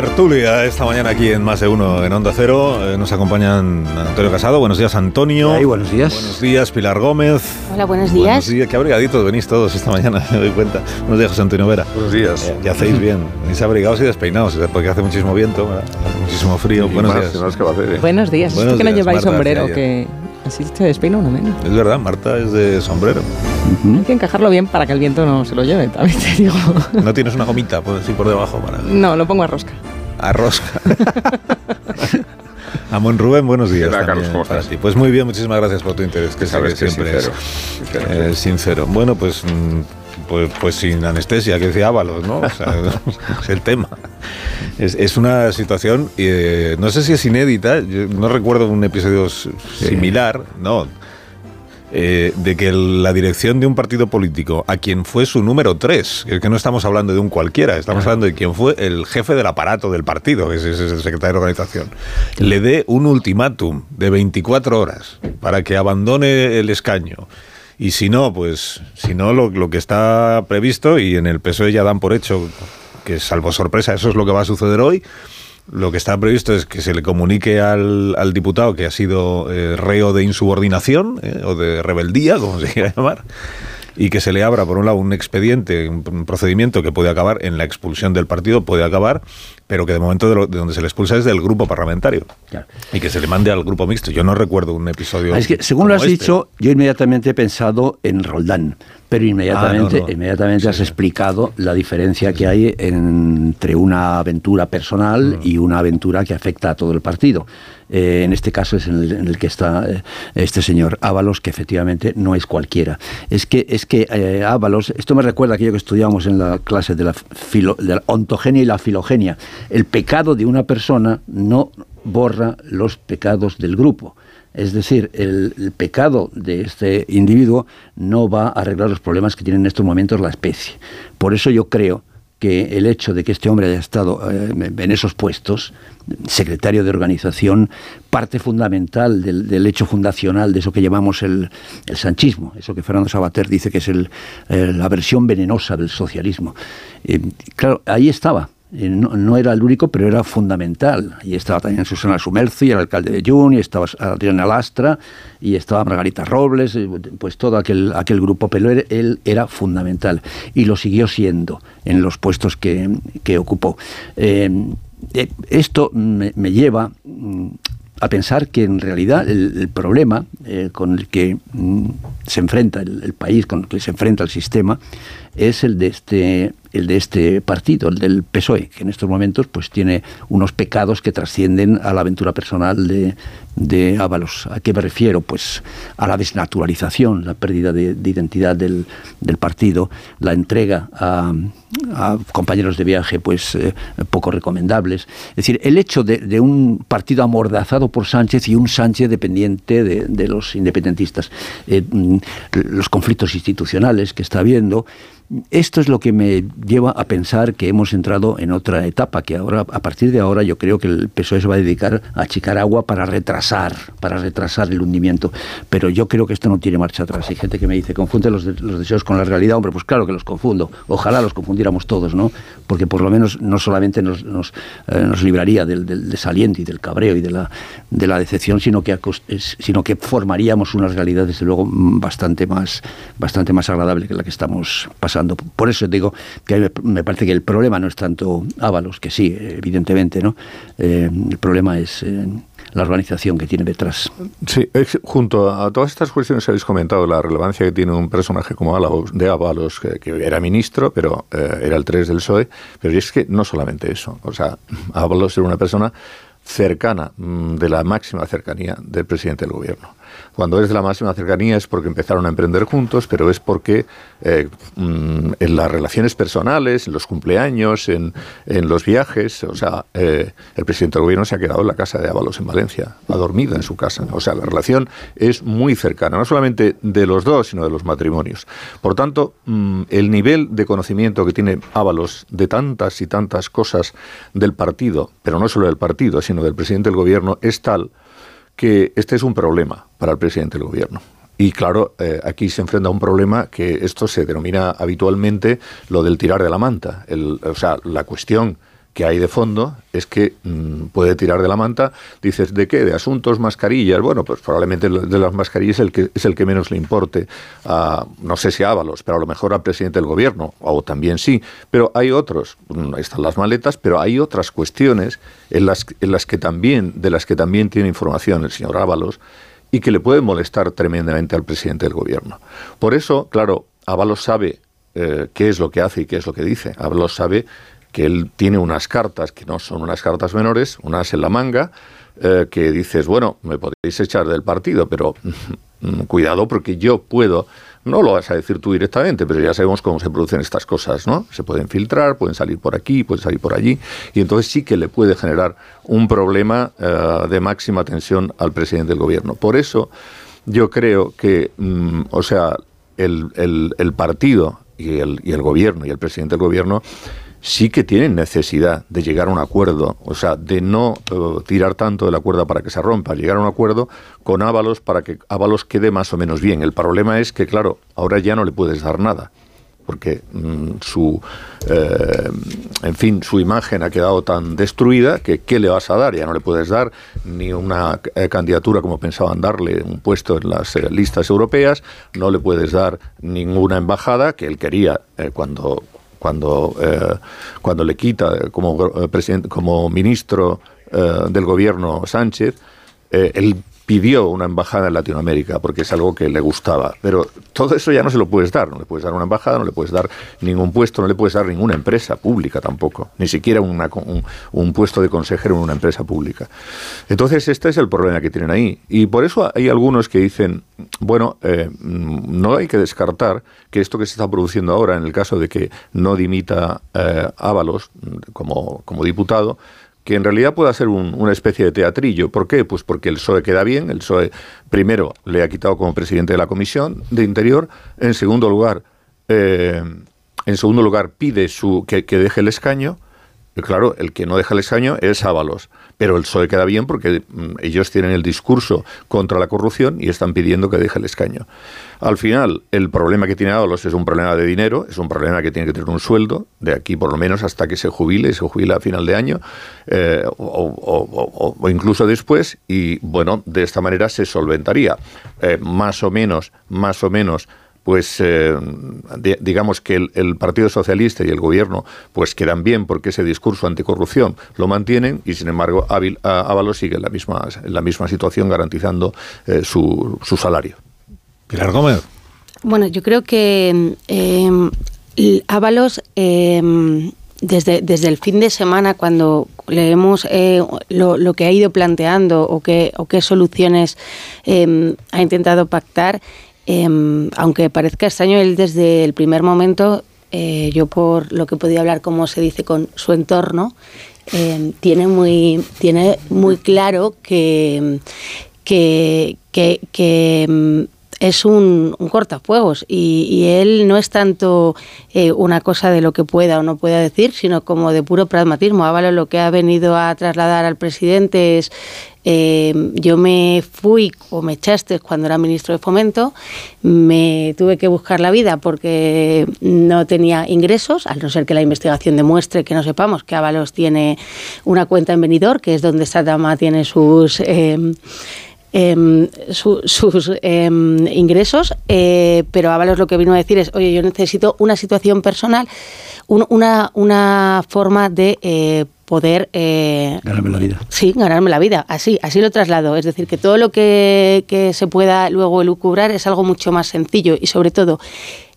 tertulia esta mañana aquí en Más de Uno en Onda Cero. Eh, nos acompañan Antonio Casado. Buenos días, Antonio. Ay, buenos días. Buenos días, Pilar Gómez. Hola, buenos días. Buenos días. Qué abrigaditos venís todos esta mañana, me doy cuenta. Buenos días, José Antonio Vera. Buenos días. Eh, ya hacéis bien. Venís abrigados y despeinados, porque hace muchísimo viento, muchísimo frío. Y buenos más, días. más que va a hacer, ¿eh? Buenos días. Buenos ¿Esto que no lleváis Marta, sombrero? Que así se despeina uno menos. Es verdad, Marta es de sombrero. Hay que encajarlo bien para que el viento no se lo lleve, también te digo. No tienes una gomita, pues sí, por debajo para. No, lo pongo a rosca. A rosca. Amón Rubén, buenos días. ¿Qué tal, también Carlos? ¿Cómo para estás? ti. Pues muy bien, muchísimas gracias por tu interés, que Sabes que siempre sincero, es sincero. eh, sincero. Bueno, pues, mm, pues, pues sin anestesia, que decía Ábalos, ¿no? O sea, es el tema. Es, es una situación, eh, no sé si es inédita, yo no recuerdo un episodio similar, no. Eh, de que la dirección de un partido político, a quien fue su número 3, que no estamos hablando de un cualquiera, estamos hablando de quien fue el jefe del aparato del partido, que es, es el secretario de organización, le dé un ultimátum de 24 horas para que abandone el escaño. Y si no, pues, si no, lo, lo que está previsto, y en el PSOE ya dan por hecho que salvo sorpresa, eso es lo que va a suceder hoy. Lo que está previsto es que se le comunique al, al diputado que ha sido eh, reo de insubordinación eh, o de rebeldía, como se quiera llamar, y que se le abra, por un lado, un expediente, un, procedimiento que puede acabar en la expulsión del partido, puede acabar, pero que de momento de, lo- de donde se le expulsa es del grupo parlamentario. Claro. Y que se le mande al grupo mixto. Yo no recuerdo un episodio. Ah, Es que, según lo has este. dicho, yo inmediatamente he pensado en Roldán, pero inmediatamente, Ah, no, no. inmediatamente Sí, has explicado la diferencia que hay entre una aventura personal Mm. y una aventura que afecta a todo el partido. Eh, en este caso es en el, en el que está eh, este señor Ábalos, que efectivamente no es cualquiera. Es que, es que eh, Ábalos, esto me recuerda a aquello que estudiábamos en la clase de la, filo- de la ontogenia y la filogenia. El pecado de una persona no borra los pecados del grupo. Es decir, el, pecado de este individuo no va a arreglar los problemas que tiene en estos momentos la especie. Por eso yo creo que el hecho de que este hombre haya estado eh, en esos puestos, secretario de organización, parte fundamental del, del hecho fundacional de eso que llamamos el, el sanchismo, eso que Fernando Sabater dice que es el, eh, la versión venenosa del socialismo. Eh, claro, ahí estaba. Eh, No, era el único, pero era fundamental. Y estaba también Susana Sumerci, el alcalde de Jun, y estaba Adriana Lastra, y estaba Margarita Robles, eh, pues todo aquel, aquel grupo, pero él, era fundamental y lo siguió siendo en los puestos que, que ocupó. Eh, esto me, lleva mm, a pensar que en realidad el, problema con el que mm, se enfrenta el, el país, con el que se enfrenta el sistema, es el de este el de este partido, el del PSOE, que en estos momentos pues tiene unos pecados que trascienden a la aventura personal de, de Ábalos. ¿A qué me refiero? Pues a la desnaturalización, la pérdida de, de identidad del, del partido, la entrega a, a compañeros de viaje pues eh, poco recomendables. Es decir, el hecho de, un partido amordazado por Sánchez y un Sánchez dependiente de, de los independentistas, eh, mm, los conflictos institucionales que está habiendo, esto es lo que me lleva a pensar que hemos entrado en otra etapa, que ahora, a partir de ahora, yo creo que el PSOE se va a dedicar a achicar agua para retrasar, para retrasar el hundimiento. Pero yo creo que esto no tiene marcha atrás. Hay gente que me dice, confunde los, de- los deseos con la realidad. Hombre, pues claro que los confundo. Ojalá los confundiéramos todos, ¿no? Porque por lo menos no solamente nos, nos, eh, nos libraría del, del desaliento y del cabreo y de la, de la decepción, sino que, sino que formaríamos una realidad, desde luego, bastante más, bastante más agradable que la que estamos pasando. Por eso digo que me parece que el problema no es tanto Ábalos, que sí, evidentemente, ¿no? Eh, el problema es eh, la organización que tiene detrás. Sí, junto a todas estas cuestiones que habéis comentado, la relevancia que tiene un personaje como Ábalos, de Ábalos, que, que era ministro, pero eh, era el 3 del PSOE, pero es que no solamente eso, o sea, Ábalos era una persona cercana, mm, de la máxima cercanía del presidente del gobierno. Cuando es de la máxima cercanía es porque empezaron a emprender juntos, pero es porque eh, mm, en las relaciones personales, en los cumpleaños, en, en los viajes, o sea, eh, el presidente del gobierno se ha quedado en la casa de Ábalos en Valencia, ha dormido en su casa. O sea, la relación es muy cercana, no solamente de los dos, sino de los matrimonios. Por tanto, mm, el nivel de conocimiento que tiene Ábalos de tantas y tantas cosas del partido, pero no solo del partido, sino del presidente del gobierno, es tal que este es un problema para el presidente del gobierno. Y claro, eh, aquí se enfrenta a un problema que esto se denomina habitualmente lo del tirar de la manta. El- o sea, la cuestión que hay de fondo es que mm, puede tirar de la manta. Dices, ¿de qué? ¿De asuntos, mascarillas? Bueno, pues probablemente de las mascarillas es el que, es el que menos le importe no sé si a Ábalos, pero a lo mejor al presidente del gobierno, o también sí. Pero hay otros, mm, ahí están las maletas, pero hay otras cuestiones en las, en las que también, de las que también tiene información el señor Ábalos y que le puede molestar tremendamente al presidente del gobierno. Por eso, claro, Ábalos sabe eh, qué es lo que hace y qué es lo que dice. Ábalos sabe que él tiene unas cartas que no son unas cartas menores, unas en la manga, eh, que dices, bueno, me podéis echar del partido, pero mm, cuidado porque yo puedo, no lo vas a decir tú directamente, pero ya sabemos cómo se producen estas cosas, ¿no? Se pueden filtrar, pueden salir por aquí, pueden salir por allí, y entonces sí que le puede generar un problema eh, de máxima tensión al presidente del gobierno. Por eso yo creo que, mm, o sea, el, el, partido y el, y el gobierno y el presidente del gobierno sí que tienen necesidad de llegar a un acuerdo, o sea, de no eh, tirar tanto de la cuerda para que se rompa, llegar a un acuerdo con Ábalos para que Ábalos quede más o menos bien. El problema es que, claro, ahora ya no le puedes dar nada porque mm, su, eh, en fin, su imagen ha quedado tan destruida que ¿qué le vas a dar? Ya no le puedes dar ni una eh, candidatura como pensaban darle, un puesto en las listas europeas, no le puedes dar ninguna embajada que él quería cuando cuando, eh, cuando le quita como, eh, presidente, como ministro eh, del gobierno Sánchez, él pidió una embajada en Latinoamérica porque es algo que le gustaba. Pero todo eso ya no se lo puedes dar. No le puedes dar una embajada, no le puedes dar ningún puesto, no le puedes dar ninguna empresa pública tampoco. Ni siquiera una, un, puesto de consejero en una empresa pública. Entonces, este es el problema que tienen ahí. Y por eso hay algunos que dicen, bueno, eh, no hay que descartar que esto que se está produciendo ahora, en el caso de que no dimita eh, Ábalos como, como diputado, que en realidad pueda ser una especie de teatrillo. ¿Por qué? Pues porque el PSOE queda bien, el PSOE primero le ha quitado como presidente de la Comisión de Interior, en segundo lugar, eh, en segundo lugar pide su, que, que deje el escaño, claro, el que no deja el escaño es Ábalos. Pero el PSOE queda bien porque mm, ellos tienen el discurso contra la corrupción y están pidiendo que deje el escaño. Al final, el problema que tiene Ábalos es un problema de dinero, es un problema que tiene que tener un sueldo, de aquí por lo menos hasta que se jubile, se jubila a final de año, eh, o, incluso después, y bueno, de esta manera se solventaría. Eh, más o menos, más o menos pues eh, digamos que el, Partido Socialista y el Gobierno pues quedan bien porque ese discurso anticorrupción lo mantienen y sin embargo Ábalos sigue en la misma, en la misma situación garantizando eh, su, su, salario. Pilar Gómez. Bueno, yo creo que eh, Ábalos desde, desde el fin de semana, cuando leemos lo, lo, que ha ido planteando o qué, o qué soluciones ha intentado pactar, Em, aunque parezca extraño, él desde el primer momento, eh, yo por lo que podía hablar, como se dice, con su entorno, em, tiene, muy, tiene muy claro que, que, que, em, es un, cortafuegos y, él no es tanto eh, una cosa de lo que pueda o no pueda decir, sino como de puro pragmatismo. Ábalo lo que ha venido a trasladar al presidente es eh, yo me fui o me echaste cuando era ministro de Fomento, me tuve que buscar la vida porque no tenía ingresos, al no ser que la investigación demuestre que no sepamos que Ábalos tiene una cuenta en Benidorm, que es donde esta dama tiene sus... Eh, em, sus em, ingresos, eh, pero Ábalos lo que vino a decir es, oye, yo necesito una situación personal, una, una forma de eh, poder... Eh, ganarme la vida. Sí, ganarme la vida, así, así lo traslado. Es decir, que todo lo que, que se pueda luego elucubrar es algo mucho más sencillo y sobre todo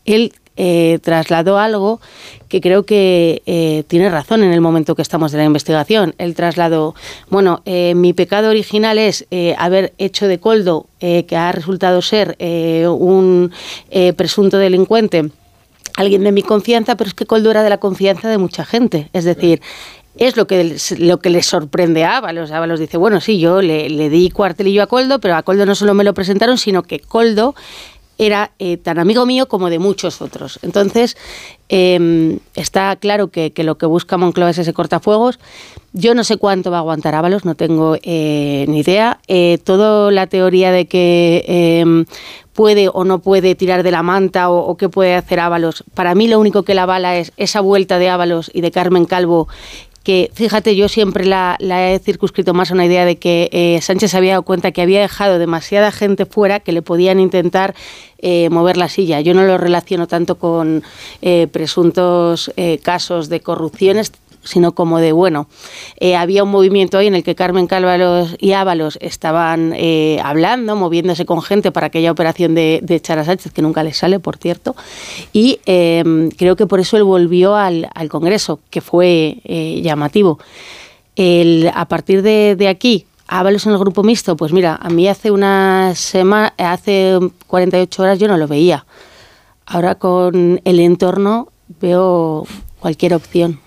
él eh, trasladó algo que creo que eh, tiene razón en el momento que estamos de la investigación. El traslado, bueno, eh, mi pecado original es haber hecho de Coldo, que ha resultado ser un presunto delincuente, alguien de mi confianza, pero es que Coldo era de la confianza de mucha gente. Es decir, es lo que, lo que le sorprende a Ábalos. Ábalos dice, bueno, sí, yo le, le, di cuartelillo a Coldo, pero a Coldo no solo me lo presentaron, sino que Coldo era eh, tan amigo mío como de muchos otros. Entonces, em, está claro que, lo que busca Moncloa es ese cortafuegos. Yo no sé cuánto va a aguantar Ábalos, no tengo eh, ni idea. Eh, toda la teoría de que em, puede o no puede tirar de la manta o, o qué puede hacer Ábalos, para mí lo único que la bala es esa vuelta de Ábalos y de Carmen Calvo que fíjate, yo siempre la, he circunscrito más a una idea de que eh, Sánchez había dado cuenta que había dejado demasiada gente fuera que le podían intentar eh, mover la silla. Yo no lo relaciono tanto con eh, presuntos casos de corrupciones, sino como de, bueno, eh, había un movimiento hoy en el que Carmen Cálvaros y Ábalos estaban eh, hablando, moviéndose con gente para aquella operación de, de Sánchez, que nunca les sale, por cierto, y em, creo que por eso él volvió al, Congreso, que fue eh, llamativo. A partir de, de aquí, Ábalos en el grupo mixto, pues mira, a mí hace una semana, hace 48 horas yo no lo veía. Ahora con el entorno veo cualquier opción.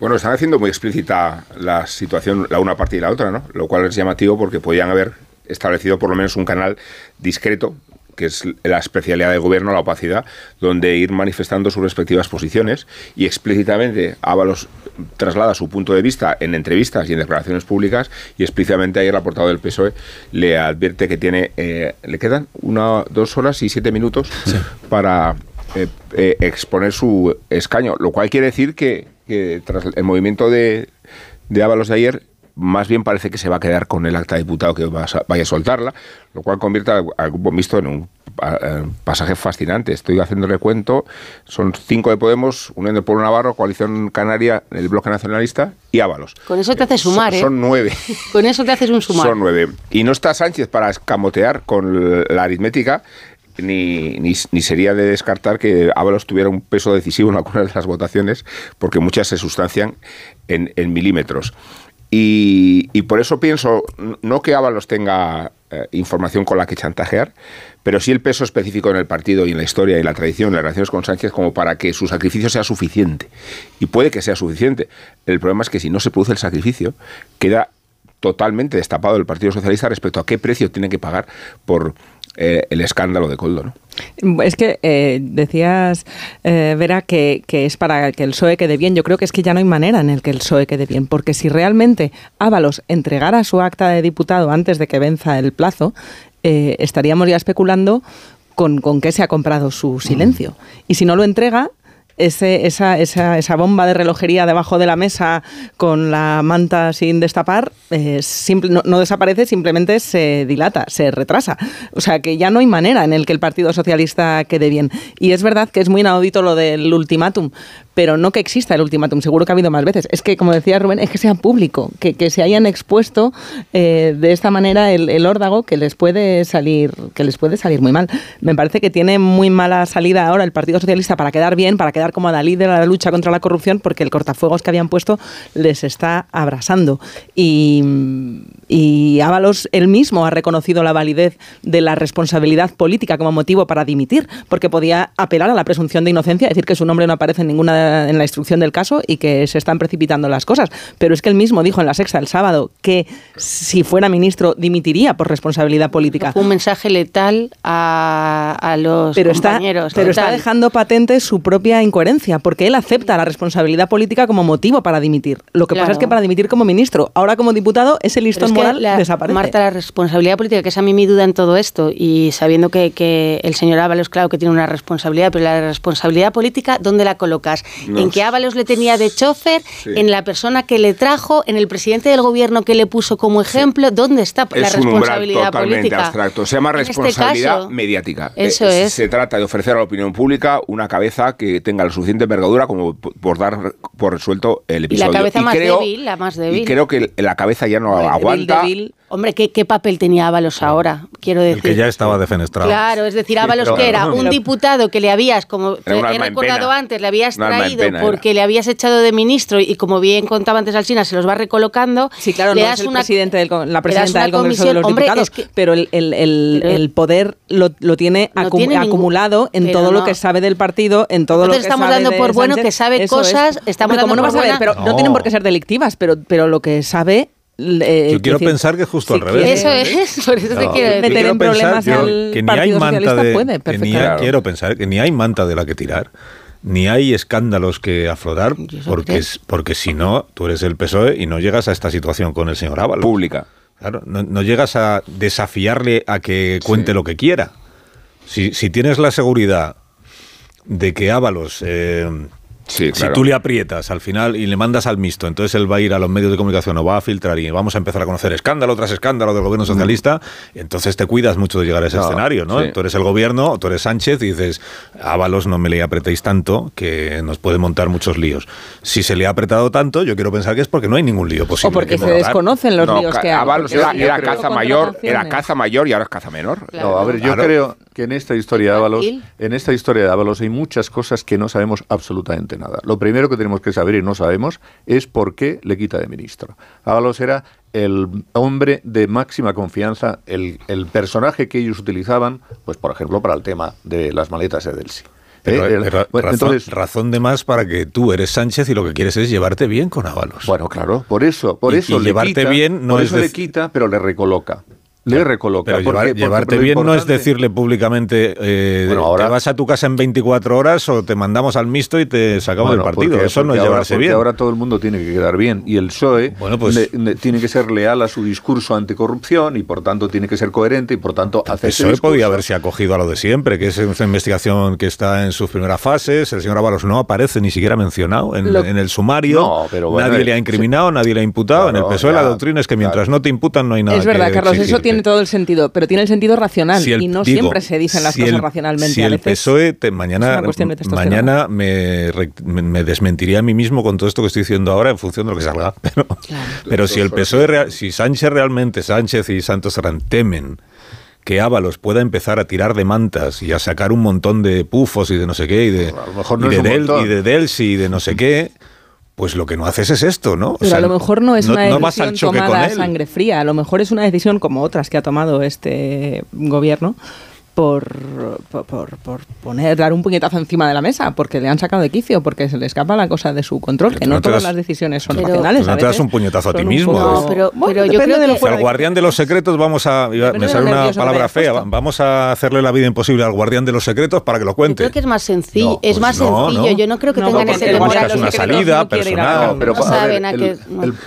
Bueno, están haciendo muy explícita la situación, la una parte y la otra, ¿no? Lo cual es llamativo porque podían haber establecido por lo menos un canal discreto que es la especialidad del gobierno, la opacidad, donde ir manifestando sus respectivas posiciones y explícitamente Ábalos traslada su punto de vista en entrevistas y en declaraciones públicas y explícitamente ayer el portavoz del PSOE le advierte que tiene, eh, le quedan una, dos horas y siete minutos para eh, eh, exponer su escaño, lo cual quiere decir que que tras el movimiento de, de Ábalos de ayer, más bien parece que se va a quedar con el acta de diputado que vaya a soltarla, lo cual convierte al, grupo mixto en un pasaje fascinante. Estoy haciendo recuento, son cinco de Podemos, Unión del Pueblo Navarro, Coalición Canaria, el Bloque Nacionalista y Ábalos. Con eso te hace sumar, ¿eh? Son nueve. Con eso te haces un sumar. Son nueve. Y no está Sánchez para escamotear con la aritmética ni, ni, sería de descartar que Ábalos tuviera un peso decisivo en algunas de las votaciones, porque muchas se sustancian en, milímetros. Y, por eso pienso, no que Ábalos tenga eh, información con la que chantajear, pero sí el peso específico en el partido y en la historia y la tradición, las relaciones con Sánchez, como para que su sacrificio sea suficiente. Y puede que sea suficiente. El problema es que si no se produce el sacrificio, queda totalmente destapado el Partido Socialista respecto a qué precio tiene que pagar por eh, el escándalo de Coldo, ¿no? Es que eh, decías, eh, Vera, que, es para que el PSOE quede bien. Yo creo que es que ya no hay manera en el que el PSOE quede bien, porque si realmente Ábalos entregara su acta de diputado antes de que venza el plazo, estaríamos ya especulando con, con qué se ha comprado su silencio. Y si no lo entrega, esa, esa, esa, bomba de relojería debajo de la mesa con la manta sin destapar eh, no, desaparece, simplemente se dilata, se retrasa. O sea que ya no hay manera en el que el Partido Socialista quede bien. Y es verdad que es muy inaudito lo del ultimátum, pero no que exista el ultimátum, seguro que ha habido más veces. Es que, como decía Rubén, es que sea público, que, que se hayan expuesto eh, de esta manera el, el, órdago que les puede salir, que les puede salir muy mal. Me parece que tiene muy mala salida ahora el Partido Socialista para quedar bien, para quedar como Dalí de la lucha contra la corrupción, porque el cortafuegos que habían puesto les está abrasando. Y, y Ábalos él mismo ha reconocido la validez de la responsabilidad política como motivo para dimitir, porque podía apelar a la presunción de inocencia, decir que su nombre no aparece en ninguna en la instrucción del caso y que se están precipitando las cosas. Pero es que él mismo dijo en la sexta el sábado que si fuera ministro dimitiría por responsabilidad política. un mensaje letal a, los pero compañeros. Está, pero está dejando patente su propia incoherencia, porque él acepta la responsabilidad política como motivo para dimitir. Lo que pasa es que para dimitir como ministro, ahora como diputado, ese listón moral desaparece. Marta, la responsabilidad política, que es a mí mi duda en todo esto, y sabiendo que, que el señor Ábalos, claro que tiene una responsabilidad, pero la responsabilidad política, ¿dónde la colocas? En que Ábalos le tenía de chofer, en la persona que le trajo, en el presidente del gobierno que le puso como ejemplo. ¿Dónde está la responsabilidad un totalmente política? abstracto. Se llama este responsabilidad mediática. Eso eh, es. Se trata de ofrecer a la opinión pública una cabeza que tenga la suficiente envergadura como por dar por resuelto el episodio. Y la cabeza más débil, la más débil. Y creo que la cabeza ya no aguanta. Hombre, ¿qué, ¿qué, papel tenía Ábalos ahora? Quiero decir. El que ya estaba defenestrado. Claro, es decir, Ábalos que era un diputado que le habías, como he recordado antes, le habías traído porque le habías echado de ministro y como bien contaba antes Alcina, se los va recolocando. Sí, claro, no es el presidente del, la presidenta del Congreso de los Diputados, pero el, el, el, poder lo, lo tiene, acumulado en todo lo que sabe del partido, en todo lo que estamos sabe dando por bueno que sabe cosas, estamos dando no por pero no. tienen por qué ser delictivas, pero, pero lo que sabe eh, yo quiero pensar que es justo al revés. Eso es, por eso te quiero meter en problemas que ni hay manta de, que ni hay, quiero pensar que ni hay manta de la que tirar ni hay escándalos que aflorar porque porque si no tú eres el PSOE y no llegas a esta situación con el señor Ábalos. Pública. Claro no, llegas a desafiarle a que cuente lo que quiera. Si, si, tienes la seguridad de que Ábalos eh, si tú le aprietas al final y le mandas al mixto, entonces él va a ir a los medios de comunicación o va a filtrar y vamos a empezar a conocer escándalo tras escándalo del gobierno socialista, entonces te cuidas mucho de llegar a ese escenario, ¿no? Tú eres el gobierno, tú eres Sánchez y dices, Ábalos, no me le apretéis tanto que nos puede montar muchos líos. Si se le ha apretado tanto, yo quiero pensar que es porque no hay ningún lío posible. O porque se desconocen los líos que hay. Ábalos era, caza mayor, era caza mayor y ahora es caza menor. No, a ver, yo creo que en esta historia de Ábalos, en esta historia de Ábalos hay muchas cosas que no sabemos absolutamente nada. Lo primero que tenemos que saber y no sabemos es por qué le quita de ministro. Ábalos era el hombre de máxima confianza, el, personaje que ellos utilizaban, pues por ejemplo, para el tema de las maletas de Delsi. ¿Eh? razón, entonces, razón de más para que tú eres Sánchez y lo que quieres es llevarte bien con Ábalos. Bueno, claro, por eso, por eso le llevarte bien no por es eso le quita, pero le recoloca le recoloca. Pero llevarte bien no es decirle públicamente, eh, te vas a tu casa en 24 horas o te mandamos al mixto y te sacamos del partido. Eso no es llevarse bien. ahora todo el mundo tiene que quedar bien y el PSOE pues tiene que ser leal a su discurso anticorrupción y por tanto tiene que ser coherente y por tanto hacer El PSOE podía haberse acogido a lo de siempre, que es una investigación que está en sus primeras fases. El señor Ábalos no aparece ni siquiera mencionado en, el sumario. nadie le ha incriminado, nadie le ha imputado. en el PSOE la doctrina es que mientras no te imputan no hay nada Es verdad, Carlos, eso tiene todo el sentido, pero tiene el sentido racional y no siempre se dicen las cosas racionalmente. Si el PSOE mañana, mañana me, me, desmentiría a mí mismo con todo esto que estoy diciendo ahora en función de lo que salga. Pero, pero si el PSOE, si Sánchez realmente, Sánchez y Santos Serrán temen que Ábalos pueda empezar a tirar de mantas y a sacar un montón de pufos y de no sé qué, y de, y de, Delsi y de no sé qué, pues lo que no haces es esto, ¿no? Pero a lo mejor no es una decisión tomada a sangre fría, a lo mejor es una decisión como otras que ha tomado este gobierno, por, por, por, poner, dar un puñetazo encima de la mesa, porque le han sacado de quicio, porque se le escapa la cosa de su control, que no, todas las decisiones son racionales. no te das un puñetazo a ti mismo. No, pero, yo creo que... Al guardián de los secretos vamos a... Me sale una palabra fea. Vamos a hacerle la vida imposible al guardián de los secretos para que lo cuente. Yo creo que es más sencillo. es pues más sencillo. Yo no creo que tengan ese buscas una salida personal. Pero,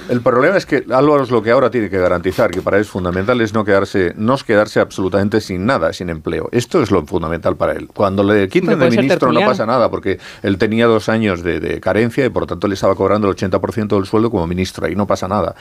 el, problema es que Álvaro es lo que ahora tiene que garantizar, que para él es fundamental, es no quedarse, no quedarse absolutamente sin nada, sin empleo. Esto es lo fundamental para él. Cuando le quiten de ministro no pasa nada, porque él tenía dos años de, carencia y por lo tanto le estaba cobrando el 80% del sueldo como ministro, y no pasa nada.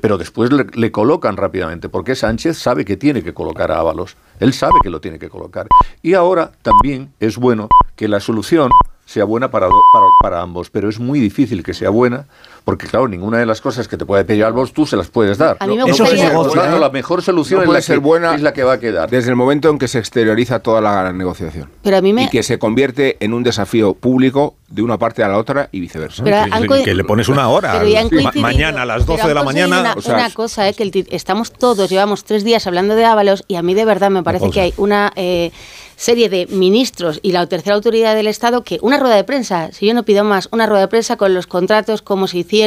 pero después le, colocan rápidamente, porque Sánchez sabe que tiene que colocar a Ábalos. Él sabe que lo tiene que colocar. Y ahora también es bueno que la solución sea buena para, para, para ambos, pero es muy difícil que sea buena porque claro, ninguna de las cosas que te puede pedir vos tú se las puedes dar. Eso es negocio. La mejor solución es la, ser que, buena es la que va a quedar. Desde el momento en que se exterioriza toda la negociación. Pero a mí Y que se convierte en un desafío público de una parte a la otra y viceversa. que, le pones una hora. mañana a las 12 de la mañana. Una, una cosa, eh, que estamos todos, llevamos tres días hablando de Ábalos y a mí de verdad me parece que hay una... Eh, serie de ministros y la tercera autoridad del Estado que una rueda de prensa, si yo no pido más, una rueda de prensa con los contratos, cómo se hicieron,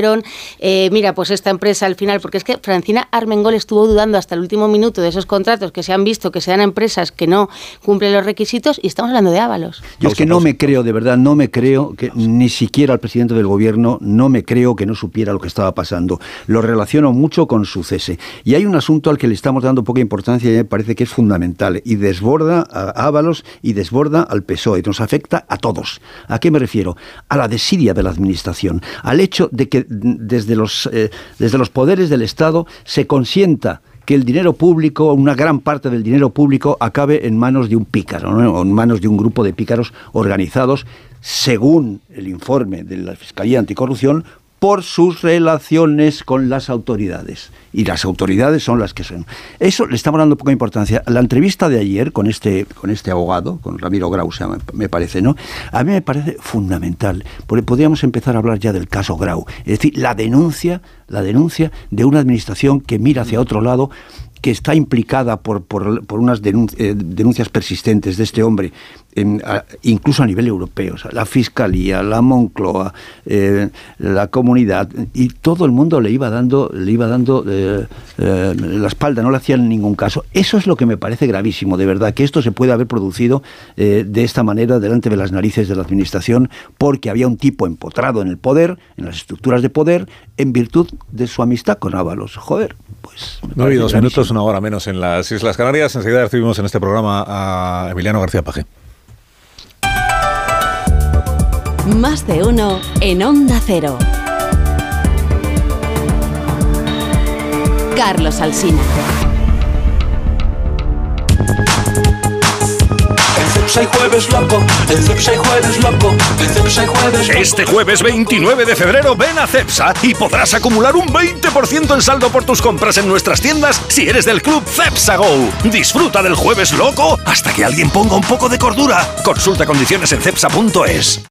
eh, mira, pues esta empresa al final, porque es que Francina Armengol estuvo dudando hasta el último minuto de esos contratos que se han visto que sean empresas que no cumplen los requisitos y estamos hablando de Ábalos. Yo es que no me creo, de verdad, no me creo que ni siquiera el presidente del gobierno, no me creo que no supiera lo que estaba pasando. Lo relaciono mucho con su cese. Y hay un asunto al que le estamos dando poca importancia y me parece que es fundamental y desborda a Ábalos y desborda al PSOE, nos afecta a todos. ¿A qué me refiero? A la desidia de la Administración, al hecho de que desde los, eh, desde los poderes del Estado se consienta que el dinero público, una gran parte del dinero público, acabe en manos de un pícaro, o en manos de un grupo de pícaros organizados, según el informe de la Fiscalía Anticorrupción, por sus relaciones con las autoridades. Y las autoridades son las que son. Eso le estamos dando poca importancia. La entrevista de ayer con este, con este abogado, con Ramiro Grau, me parece, ¿no? A mí me parece fundamental, porque podríamos empezar a hablar ya del caso Grau. Es decir, la denuncia, la denuncia de una administración que mira hacia otro lado que está implicada por, por, por unas eh, denuncias persistentes de este hombre, incluso a nivel europeo, la Fiscalía, la Moncloa, eh, la comunidad, y todo el mundo le iba dando, le iba dando eh, la espalda, no le hacían ningún caso. Eso es lo que me parece gravísimo, de verdad, que esto se puede haber producido de esta manera delante de las narices de la Administración, porque había un tipo empotrado en el poder, en las estructuras de poder, en virtud de su amistad con Ábalos. Joder, pues... No hay dos minutos una hora menos en las Islas Canarias. Enseguida recibimos en este programa a Emiliano García Paje. Más de uno en Onda Cero. Carlos Alsina. jueves loco, jueves loco, jueves Este jueves 29 de febrero ven a Cepsa y podrás acumular un 20% en saldo por tus compras en nuestras tiendas si eres del club Cepsa Go. Disfruta del jueves loco hasta que alguien ponga un poco de cordura. Consulta condiciones en cepsa.es.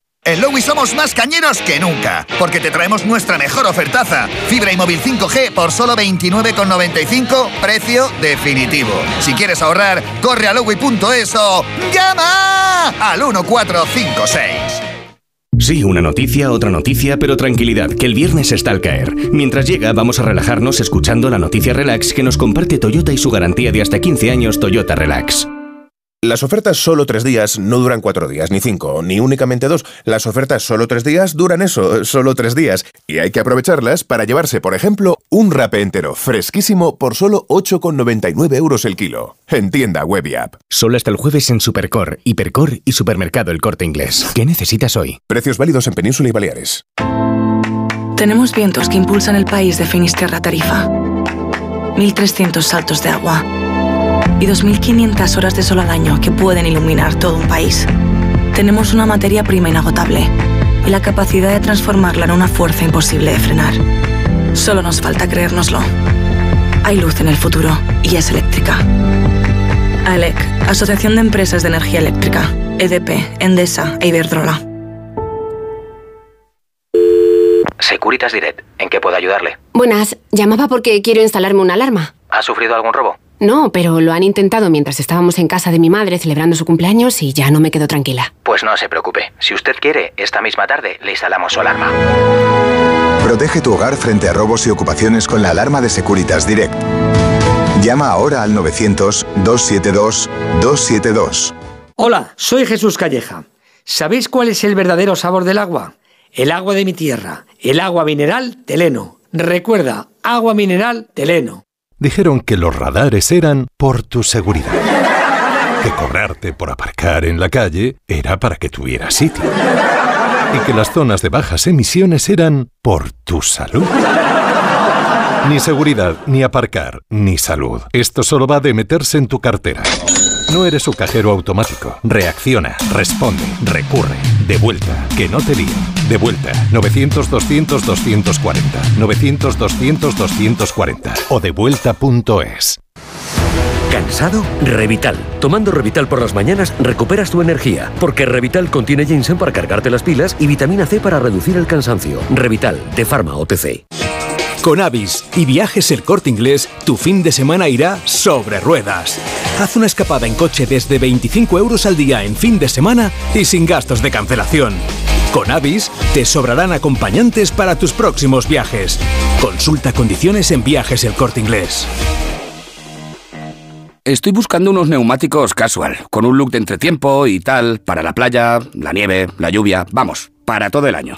En Lowy somos más cañeros que nunca, porque te traemos nuestra mejor ofertaza. Fibra y móvil 5G por solo 29,95, precio definitivo. Si quieres ahorrar, corre a lowy.es o llama al 1456. Sí, una noticia, otra noticia, pero tranquilidad, que el viernes está al caer. Mientras llega, vamos a relajarnos escuchando la noticia relax que nos comparte Toyota y su garantía de hasta 15 años Toyota Relax. Las ofertas solo tres días no duran cuatro días, ni cinco, ni únicamente dos. Las ofertas solo tres días duran eso, solo tres días. Y hay que aprovecharlas para llevarse, por ejemplo, un rape entero fresquísimo por solo 8,99 euros el kilo. En tienda web y app. Solo hasta el jueves en Supercor, Hipercor y Supermercado El Corte Inglés. ¿Qué necesitas hoy? Precios válidos en Península y Baleares. Tenemos vientos que impulsan el país de Finisterra Tarifa. 1.300 saltos de agua y 2.500 horas de sol al año que pueden iluminar todo un país. Tenemos una materia prima inagotable y la capacidad de transformarla en una fuerza imposible de frenar. Solo nos falta creérnoslo. Hay luz en el futuro y es eléctrica. AELEC, Asociación de Empresas de Energía Eléctrica, EDP, Endesa e Iberdrola. Securitas Direct, ¿en qué puedo ayudarle? Buenas, llamaba porque quiero instalarme una alarma. ¿Ha sufrido algún robo? No, pero lo han intentado mientras estábamos en casa de mi madre celebrando su cumpleaños y ya no me quedo tranquila. Pues no se preocupe. Si usted quiere, esta misma tarde le instalamos su alarma. Protege tu hogar frente a robos y ocupaciones con la alarma de Securitas Direct. Llama ahora al 900-272-272. Hola, soy Jesús Calleja. ¿Sabéis cuál es el verdadero sabor del agua? El agua de mi tierra, el agua mineral Teleno. Recuerda, agua mineral Teleno dijeron que los radares eran por tu seguridad. Que cobrarte por aparcar en la calle era para que tuvieras sitio. Y que las zonas de bajas emisiones eran por tu salud. Ni seguridad, ni aparcar, ni salud. Esto solo va de meterse en tu cartera. No eres su cajero automático. Reacciona, responde, recurre. De vuelta, que no te lío. De vuelta, 900-200-240. 900-200-240. O devuelta.es. ¿Cansado? Revital. Tomando Revital por las mañanas recuperas tu energía, porque Revital contiene ginseng para cargarte las pilas y vitamina C para reducir el cansancio. Revital, de Pharma OTC. Con Avis y Viajes El Corte Inglés, tu fin de semana irá sobre ruedas. Haz una escapada en coche desde 25 euros al día en fin de semana y sin gastos de cancelación. Con Avis te sobrarán acompañantes para tus próximos viajes. Consulta condiciones en Viajes El Corte Inglés. Estoy buscando unos neumáticos casual, con un look de entretiempo y tal, para la playa, la nieve, la lluvia, vamos, para todo el año.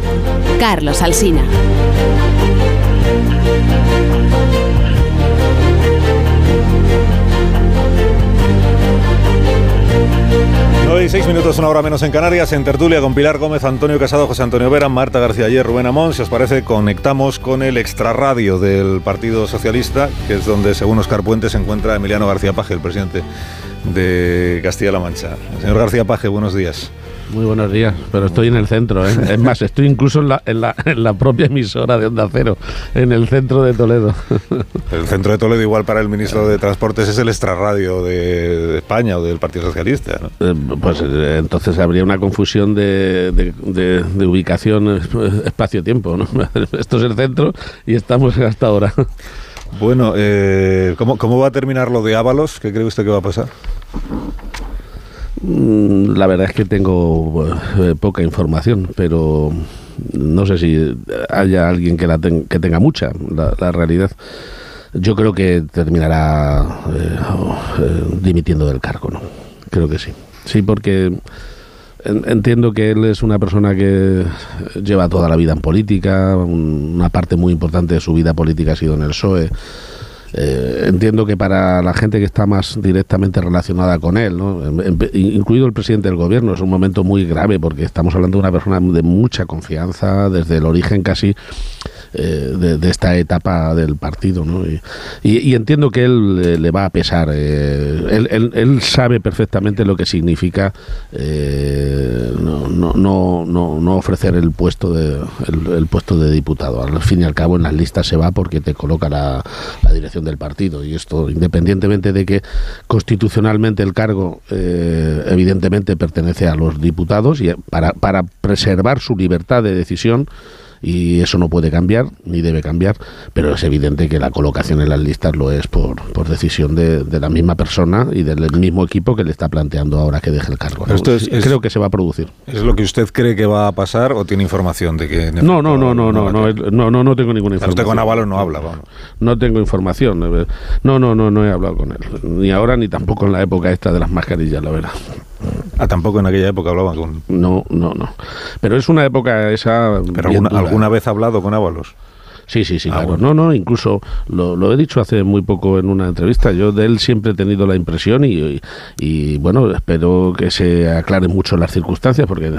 Carlos Alsina. Hoy seis minutos, una hora menos en Canarias, en tertulia con Pilar Gómez, Antonio Casado, José Antonio Vera, Marta García Ayer, Rubén Amón. Si os parece, conectamos con el extrarradio del Partido Socialista, que es donde, según Oscar Puente, se encuentra Emiliano García Paje, el presidente de Castilla-La Mancha. Señor García Paje, buenos días. Muy buenos días, pero estoy en el centro, ¿eh? es más, estoy incluso en la, en, la, en la propia emisora de Onda Cero, en el centro de Toledo. El centro de Toledo, igual para el ministro de Transportes, es el extrarradio de, de España o del Partido Socialista. ¿no? Eh, Pues eh, entonces habría una confusión de, de- ubicación eh, espacio-tiempo. ¿no? Esto es el centro y estamos hasta ahora. Bueno, eh, ¿cómo, ¿cómo va a terminar lo de Ábalos? ¿Qué cree usted que va a pasar? Mm, La verdad es que tengo eh, poca información, pero no sé si haya alguien que, la ten- que tenga mucha, la, realidad. Yo creo que terminará eh, eh, dimitiendo del cargo, ¿no? Creo que sí. Sí, porque en- entiendo que él es una persona que lleva toda la vida en política, un- una parte muy importante de su vida política ha sido en el PSOE. Eh, entiendo que para la gente que está más directamente relacionada con él, ¿no? En- en- incluido el presidente del gobierno, es un momento muy grave porque estamos hablando de una persona de mucha confianza desde el origen casi eh, de, esta etapa del partido. ¿no? Y, y- entiendo que él eh, le va a pesar. eh, él, él- él sabe perfectamente lo que significa eh, no, no, no, no, ofrecer el puesto de el, el puesto de diputado. Al fin y al cabo en las listas se va porque te coloca la, la dirección del partido. Y esto, independientemente de que constitucionalmente el cargo eh, evidentemente pertenece a los diputados y para, para preservar su libertad de decisión y eso no puede cambiar ni debe cambiar, pero es evidente que la colocación en las listas lo es por, por decisión de, de la misma persona y del mismo equipo que le está planteando ahora que deje el cargo. ¿no? Esto es- Creo que se va a producir. ¿Es lo que usted cree que va a pasar o tiene información de que... No, no, no, no, no, no, no, no, no tengo ninguna información. usted con Ábalos no habla, vamos. No tengo información. No, no, no, no he hablado con él. Ni ahora ni tampoco en la época esta de las mascarillas, la verdad. Ah, tampoco en aquella época hablaban con... No, no, no. Pero es una época esa... Pero alguna, alguna vez ha hablado con Ábalos. Sí, sí, sí, Ah, claro. bueno. No, no, incluso lo, lo he dicho hace muy poco en una entrevista. Yo de él siempre he tenido la impresión y, y- y, bueno, espero que se aclaren mucho las circunstancias porque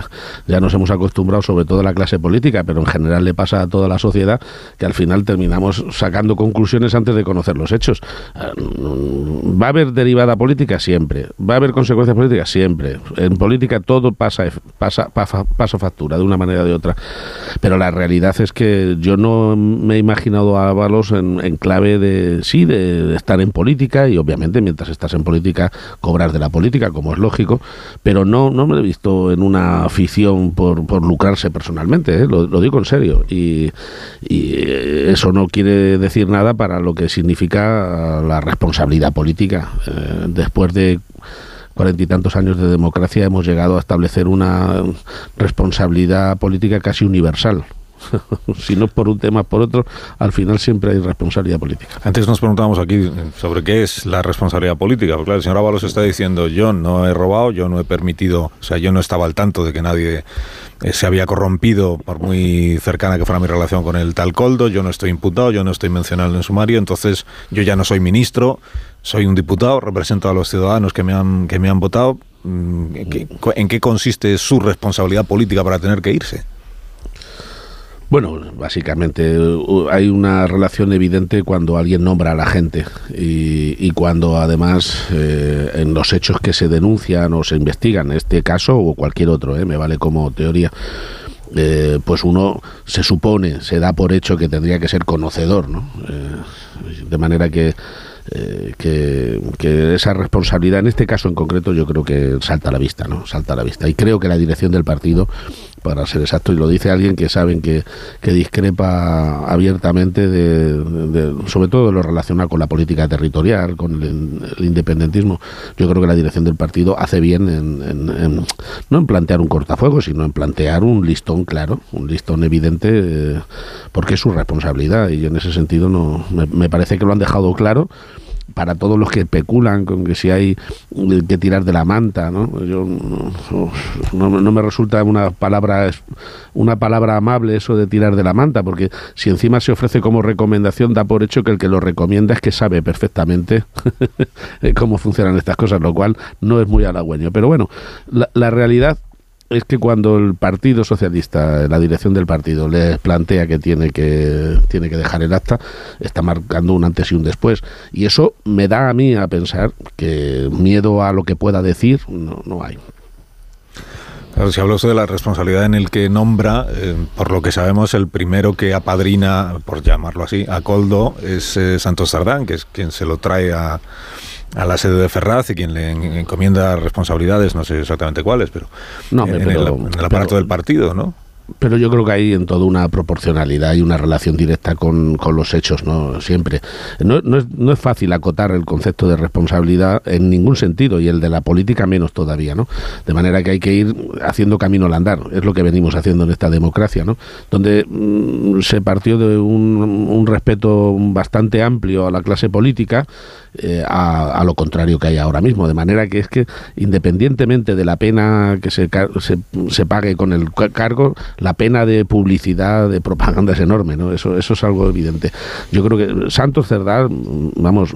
ya nos hemos acostumbrado, sobre todo a la clase política, pero en general le pasa a toda la sociedad que al final terminamos sacando conclusiones antes de conocer los hechos. ¿Va a haber derivada política? Siempre. ¿Va a haber consecuencias políticas? Siempre. En política todo pasa, pasa, pasa, factura de una manera o de otra. Pero la realidad es que yo no me he imaginado a Ábalos en, clave de, sí, de, estar en política y obviamente mientras estás en política cobras de la política, como es lógico, pero no, no me he visto en una afición por, por lucrarse personalmente, ¿eh? lo, digo en serio. Y, y, eh, eso no quiere decir nada para lo que significa la responsabilidad política. Eh, después de cuarenta y tantos años de democracia hemos llegado a establecer una responsabilidad política casi universal. si no por un tema, por otro, al final siempre hay responsabilidad política. Antes nos preguntábamos aquí sobre qué es la responsabilidad política. Porque claro, el señor Ábalos está diciendo yo no he robado, yo no he permitido, o sea, yo no estaba al tanto de que nadie se había corrompido por muy cercana que fuera mi relación con el tal Coldo, yo no estoy imputado, yo no estoy mencionado en sumario, entonces yo ya no soy ministro, soy un diputado, represento a los ciudadanos que me han, que me han votado. Mm, ¿En qué, en qué consiste su responsabilidad política para tener que irse? Bueno, básicamente hay una relación evidente cuando alguien nombra a la gente y, y cuando además eh, en los hechos que se denuncian o se investigan, este caso o cualquier otro, eh, me vale como teoría, eh, pues uno se supone, se da por hecho que tendría que ser conocedor, ¿no? Eh, de manera que, que, que esa responsabilidad, en este caso en concreto, yo creo que salta a la vista, ¿no? Salta a la vista. Y creo que la dirección del partido, para ser exacto, y lo dice alguien que saben que, que discrepa abiertamente de, de- sobre todo de lo relacionado con la política territorial, con el, independentismo, yo creo que la dirección del partido hace bien en, en- no en plantear un cortafuego, sino en plantear un listón claro, un listón evidente, eh, porque es su responsabilidad y en ese sentido no me parece que lo han dejado claro para todos los que especulan con que si hay que tirar de la manta, ¿no? Yo no, no- me resulta una palabra una palabra amable eso de tirar de la manta, porque si encima se ofrece como recomendación da por hecho que el que lo recomienda es que sabe perfectamente cómo funcionan estas cosas, lo cual no es muy halagüeño. Pero bueno, la realidad es que cuando el Partido Socialista, la dirección del partido, les plantea que tiene que tiene que dejar el acta, está marcando un antes y un después. Y eso me da a mí a pensar que miedo a lo que pueda decir no, no hay. Claro, si habla usted de la responsabilidad en el que nombra, eh, por lo que sabemos, el primero que apadrina, por llamarlo así, a Coldo es eh, Santos Sardán, que es quien se lo trae a, a la sede de Ferraz y quien le encomienda responsabilidades, no sé exactamente cuáles, pero, No, en, pero- el, en el aparato pero- del partido, ¿no? Pero yo creo que hay en todo una proporcionalidad y una relación directa con, con los hechos, ¿no? Siempre. No, no es, no es fácil acotar el concepto de responsabilidad en ningún sentido y el de la política menos todavía, ¿no? De manera que hay que ir haciendo camino al andar. Es lo que venimos haciendo en esta democracia, ¿no? Donde mm, se partió de un, un respeto bastante amplio a la clase política eh, a, a lo contrario que hay ahora mismo. De manera que es que independientemente de la pena que se, se, se pague con el ca- cargo, la pena de publicidad, de propaganda es enorme, ¿no? Eso, eso es algo evidente. Yo creo que Santos Cerdá, vamos,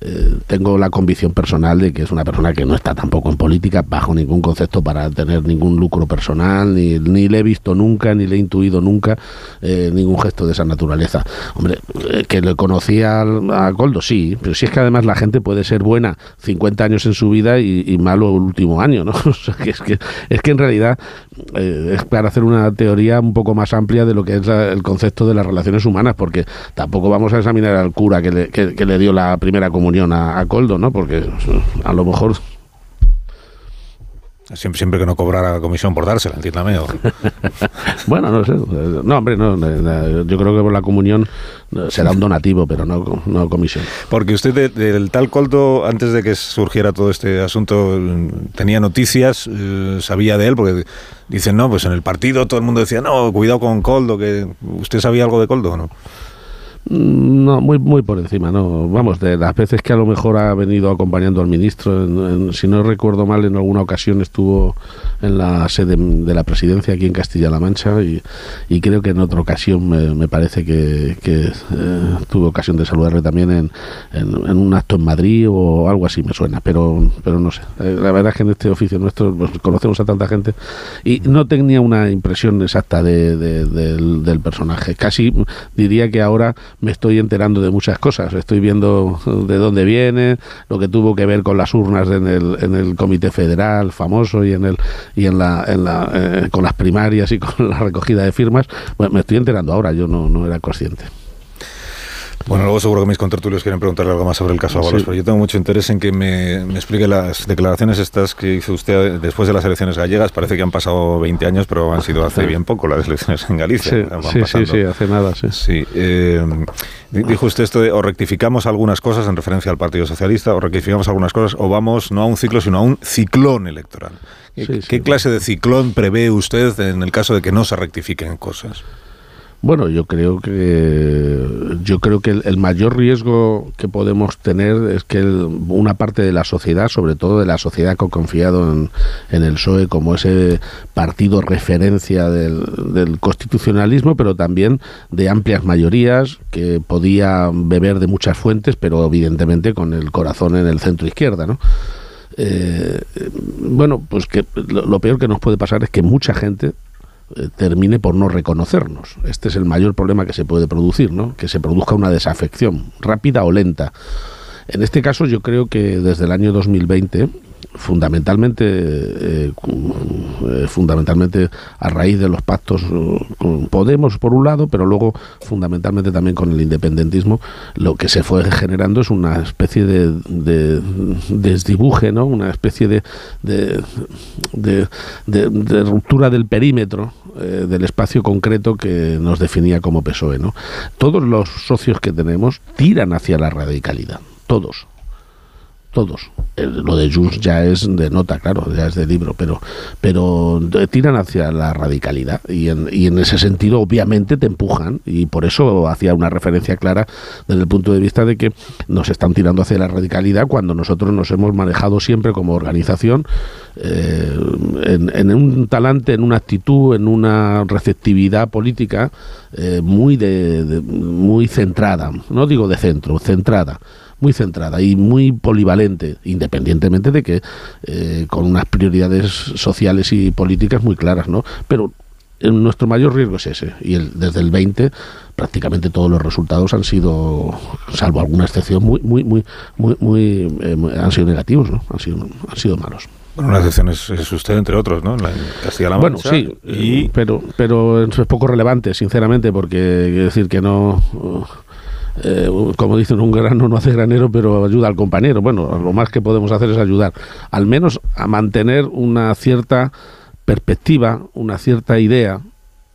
eh, tengo la convicción personal de que es una persona que no está tampoco en política bajo ningún concepto para tener ningún lucro personal, ni, ni le he visto nunca, ni le he intuido nunca eh, ningún gesto de esa naturaleza. Hombre, eh, que le conocía a Coldo, sí, pero si es que además la gente puede ser buena 50 años en su vida y, y malo el último año, ¿no? O sea, que es, que, es que en realidad eh, es para hacer una teoría un poco más amplia de lo que es la- el concepto de las relaciones humanas, porque tampoco vamos a examinar al cura que le, que, que le dio la primera comunión a, a Coldo, ¿no? Porque a lo mejor Siempre, siempre que no cobrara comisión por dársela, entiéndame. Bueno, no sé. No, hombre, no. Yo creo que por la comunión será un donativo, pero no, no comisión. Porque usted de- del tal Coldo, antes de que surgiera todo este asunto, tenía noticias, eh, sabía de él, porque dicen, no, pues en el partido todo el mundo decía, no, cuidado con Coldo, que usted sabía algo de Coldo, ¿o ¿no? No, muy muy por encima, no. Vamos, de las veces que a lo mejor ha venido acompañando al ministro, en- si no recuerdo mal, en alguna ocasión estuvo en la sede de la presidencia aquí en Castilla-La Mancha y, y creo que en otra ocasión me, parece que, que, eh, tuve ocasión de saludarle también en, en- un acto en Madrid o algo así me suena, pero pero no sé. Eh, La verdad es que en este oficio nuestro pues, conocemos a tanta gente y no tenía una impresión exacta de- de- del, del personaje. Casi diría que ahora me estoy enterando de muchas cosas. Estoy viendo de dónde viene, lo que tuvo que ver con las urnas en el, en el Comité Federal famoso y en el y en la, en la eh, con las primarias y con la recogida de firmas. Bueno, me estoy enterando ahora. Yo no, no era consciente. Bueno, luego seguro que mis contertulios quieren preguntarle algo más sobre el caso Ábalos, Sí. pero yo tengo mucho interés en que me, me explique las declaraciones estas que hizo usted después de las elecciones gallegas. Parece que han pasado 20 años, pero han sido hace bien poco las elecciones en Galicia. Sí, Van sí, sí, hace nada, sí. Sí, eh, di- dijo usted esto de o rectificamos algunas cosas en referencia al Partido Socialista, o rectificamos algunas cosas, o vamos no a un ciclo, sino a un ciclón electoral. ¿Qué, Sí, sí. qué clase de ciclón prevé usted en el caso de que no se rectifiquen cosas? Bueno, yo creo que yo creo que el, el mayor riesgo que podemos tener es que el- una parte de la sociedad, sobre todo de la sociedad que ha confiado en, en el PSOE como ese partido referencia del, del constitucionalismo, pero también de amplias mayorías que podía beber de muchas fuentes, pero evidentemente con el corazón en el centro izquierda, ¿no? Eh, bueno, pues que lo, peor que nos puede pasar es que mucha gente termine por no reconocernos. Este es el mayor problema que se puede producir, ¿no? Que se produzca una desafección, rápida o lenta. En este caso yo creo que desde el año 2020 fundamentalmente eh, eh, fundamentalmente a raíz de los pactos eh, con Podemos por un lado pero luego fundamentalmente también con el independentismo lo que se fue generando es una especie de, de desdibuje no una especie de ruptura del perímetro del espacio concreto que nos definía como PSOE no todos los socios que tenemos tiran hacia la radicalidad todos todos. El- lo de Junts ya es de nota, claro, ya es de libro, pero, pero tiran hacia la radicalidad y en, y en ese sentido obviamente te empujan y por eso hacía una referencia clara desde el punto de vista de que nos están tirando hacia la radicalidad cuando nosotros nos hemos manejado siempre como organización eh, en, un talante, en una actitud, en una receptividad política eh, muy de- muy centrada, no digo de centro, centrada muy centrada y muy polivalente, independientemente de que eh, con unas prioridades sociales y políticas muy claras, ¿no? Pero nuestro mayor riesgo es ese. Y el, desde el 20 prácticamente todos los resultados han sido, salvo alguna excepción, muy, muy, muy, muy, muy eh, han sido negativos, ¿no? Han sido, han sido malos. Bueno, una excepción es, usted, entre otros, ¿no? En Castilla-La Mancha. Bueno, sí, y... pero, pero es poco relevante, sinceramente, porque quiero decir que no... Eh, como dicen, un grano no hace granero, pero ayuda al compañero. Bueno, lo más que podemos hacer es ayudar, al menos a mantener una cierta perspectiva, una cierta idea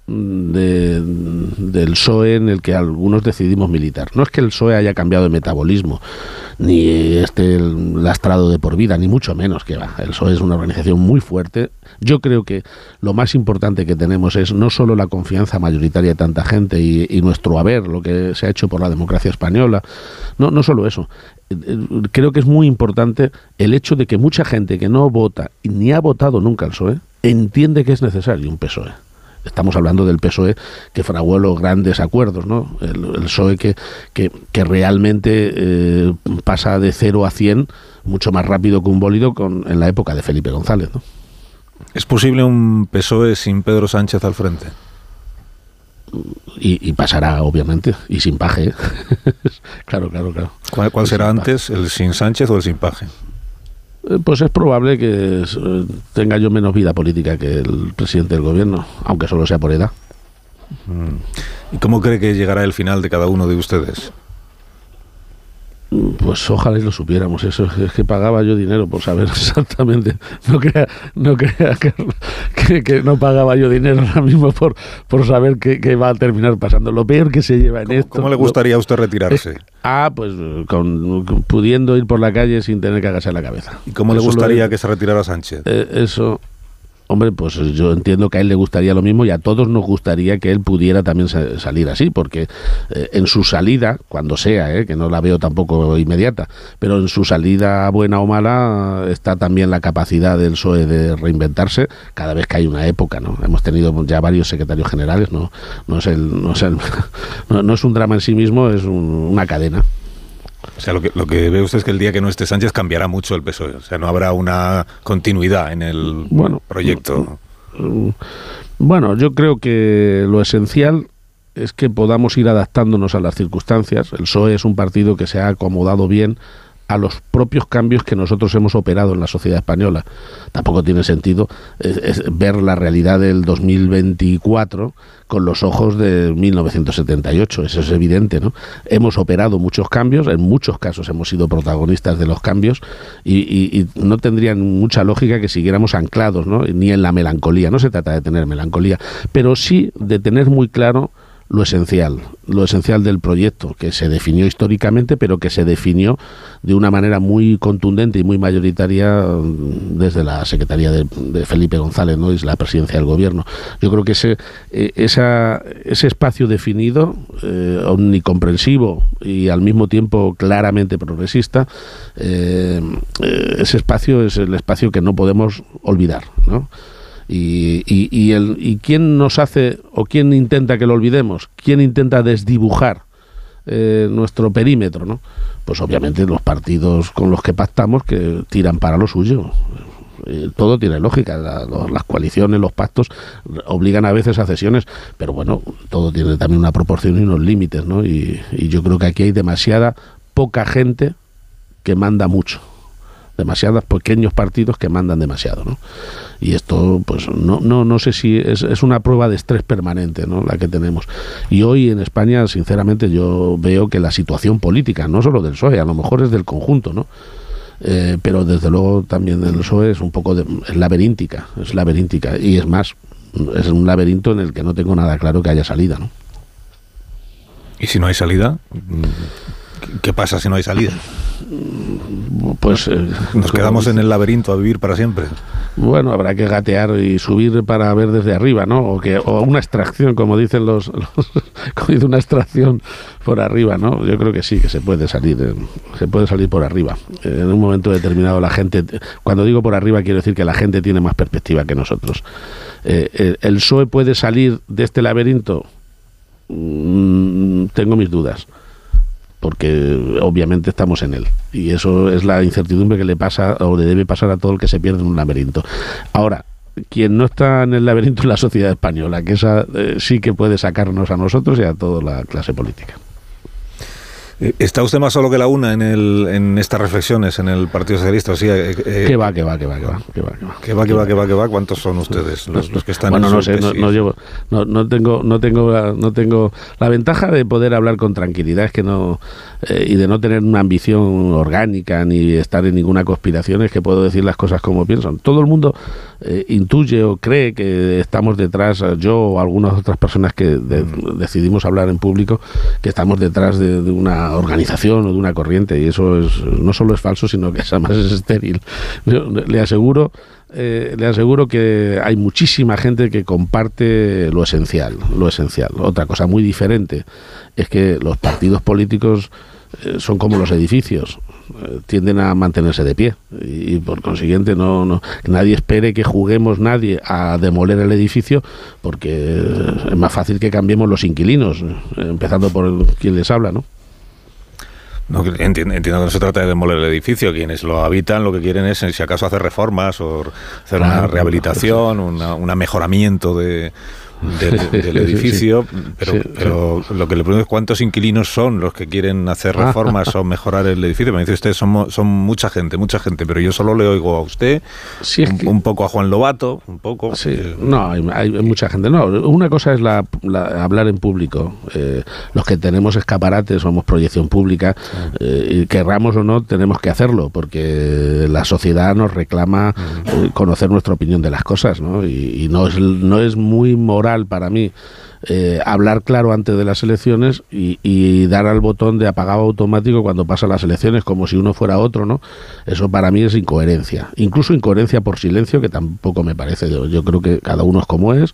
de, del PSOE en el que algunos decidimos militar. No es que el PSOE haya cambiado de metabolismo, ni esté lastrado de por vida, ni mucho menos que va. El PSOE es una organización muy fuerte. Yo creo que lo más importante que tenemos es no solo la confianza mayoritaria de tanta gente y, nuestro haber, lo que se ha hecho por la democracia española, no, no solo eso, creo que es muy importante el hecho de que mucha gente que no vota ni ha votado nunca al PSOE entiende que es necesario un PSOE. Estamos hablando del PSOE que fraguó los grandes acuerdos, ¿no? El, PSOE que, que, realmente eh, pasa de 0 a 100 mucho más rápido que un bólido con, en la época de Felipe González, ¿no? ¿Es posible un PSOE sin Pedro Sánchez al frente? Y, pasará, obviamente, y sin paje. ¿eh? claro, claro, claro. ¿Cuál, será antes, el sin Sánchez o el sin paje? Eh, pues es probable que eh, tenga yo menos vida política que el presidente del gobierno, aunque solo sea por edad. Mm. ¿Y cómo cree que llegará el final de cada uno de ustedes? Pues ojalá y lo supiéramos, eso es que pagaba yo dinero por saber exactamente. No crea, no crea que, no pagaba yo dinero ahora mismo por, por saber qué, va a terminar pasando. Lo peor que se lleva en esto. ¿Cómo le gustaría a usted retirarse? ah, pues con, pudiendo ir por la calle sin tener que agachar la cabeza. ¿Y cómo le gustaría que se retirara Sánchez? Eh, eso, Hombre, pues yo entiendo que a él le gustaría lo mismo y a todos nos gustaría que él pudiera también salir así, porque eh, en su salida, cuando sea, eh, que no la veo tampoco inmediata, pero en su salida buena o mala está también la capacidad del PSOE de reinventarse cada vez que hay una época, ¿no? Hemos tenido ya varios secretarios generales, ¿no? No es, el, no es, no, es un drama en sí mismo, es una cadena. O sea, lo que, lo que ve usted es que el día que no esté Sánchez cambiará mucho el PSOE. O sea, no habrá una continuidad en el bueno, proyecto. Mm, bueno, yo creo que lo esencial es que podamos ir adaptándonos a las circunstancias. El PSOE es un partido que se ha acomodado bien a los propios cambios que nosotros hemos operado en la sociedad española. Tampoco tiene sentido ver la realidad del 2024 con los ojos de 1978, eso es evidente, ¿no? Hemos operado muchos cambios, en muchos casos hemos sido protagonistas de los cambios y, no tendrían mucha lógica que siguiéramos anclados, ¿no? Ni en la melancolía, no se trata de tener melancolía, pero sí de tener muy claro lo esencial, lo esencial del proyecto, que se definió históricamente, pero que se definió de una manera muy contundente y muy mayoritaria mm, desde la Secretaría de, Felipe González, ¿no? y la presidencia del gobierno. Yo creo que ese, eh, esa, ese espacio definido, eh, omnicomprensivo y al mismo tiempo claramente progresista, eh, ese espacio es el espacio que no podemos olvidar, ¿no? Y, y, el, ¿Y quién nos hace o quién intenta que lo olvidemos? ¿Quién intenta desdibujar eh, nuestro perímetro? ¿no? Pues obviamente los partidos con los que pactamos que tiran para lo suyo. Eh, todo tiene lógica, las coaliciones, los pactos obligan a veces a cesiones, pero bueno, todo tiene también una proporción y unos límites, ¿no? Y, y yo creo que aquí hay demasiada poca gente que manda mucho demasiados pequeños partidos que mandan demasiado, ¿no? Y esto, pues, no, no, no sé si es, es una prueba de estrés permanente, ¿no? La que tenemos. Y hoy en España, sinceramente, yo veo que la situación política, no solo del PSOE, a lo mejor es del conjunto, ¿no? Eh, pero desde luego también del PSOE es un poco de, es laberíntica, es laberíntica. Y es más, es un laberinto en el que no tengo nada claro que haya salida, ¿no? ¿Y si no hay salida? ¿Qué pasa si no hay salida? Pues eh, nos quedamos en el laberinto a vivir para siempre. Bueno, habrá que gatear y subir para ver desde arriba, ¿no? O que o una extracción, como dicen los, como una extracción por arriba, ¿no? Yo creo que sí, que se puede salir, eh, se puede salir por arriba. En un momento determinado la gente, cuando digo por arriba quiero decir que la gente tiene más perspectiva que nosotros. Eh, el PSOE puede salir de este laberinto. Mm, tengo mis dudas porque obviamente estamos en él. Y eso es la incertidumbre que le pasa o le debe pasar a todo el que se pierde en un laberinto. Ahora, quien no está en el laberinto es la sociedad española, que esa eh, sí que puede sacarnos a nosotros y a toda la clase política. Eh, ¿Está usted más solo que la una en, el, en estas reflexiones en el Partido Socialista? O sea, eh, eh, ¿Qué va, qué va, qué va, qué va? ¿Qué va, qué va, qué va, qué va, qué va? ¿Cuántos son ustedes los, los que están bueno, no sé, no, no, llevo, no, no, tengo, no tengo, la, no tengo la ventaja de poder hablar con tranquilidad es que no eh, y de no tener una ambición orgánica ni estar en ninguna conspiración es que puedo decir las cosas como piensan. Todo el mundo eh, intuye o cree que estamos detrás, yo o algunas otras personas que de, decidimos hablar en público, que estamos detrás de, de una organización o de una corriente y eso es, no solo es falso sino que además es estéril. Yo le aseguro eh, le aseguro que hay muchísima gente que comparte lo esencial lo esencial. Otra cosa muy diferente es que los partidos políticos eh, son como los edificios. eh, tienden a mantenerse de pie. Y, y por consiguiente no, no nadie espere que juguemos nadie a demoler el edificio porque es más fácil que cambiemos los inquilinos empezando por quien les habla no no, entiendo, entiendo, que no se trata de demoler el edificio. Quienes lo habitan lo que quieren es, si acaso, hacer reformas o hacer claro, una rehabilitación, una, un mejoramiento de, del, del edificio, pero, sí, pero sí. lo que le pregunto es cuántos inquilinos son los que quieren hacer reformas o mejorar el edificio. Me dice usted, son, son mucha gente, mucha gente, pero yo solo le oigo a usted, sí, un, que... un, poco a Juan Lobato, un poco. Sí, eh, no, hay, hay, mucha gente. No, una cosa es la, la hablar en público. Eh, los que tenemos escaparates, somos proyección pública, eh, y querramos o no, tenemos que hacerlo, porque la sociedad nos reclama eh, conocer nuestra opinión de las cosas, ¿no? Y, y no, es, no es muy moral para mí eh, hablar claro antes de las elecciones y, y, dar al botón de apagado automático cuando pasan las elecciones como si uno fuera otro, ¿no? Eso para mí es incoherencia. Incluso incoherencia por silencio, que tampoco me parece. Yo, yo creo que cada uno es como es.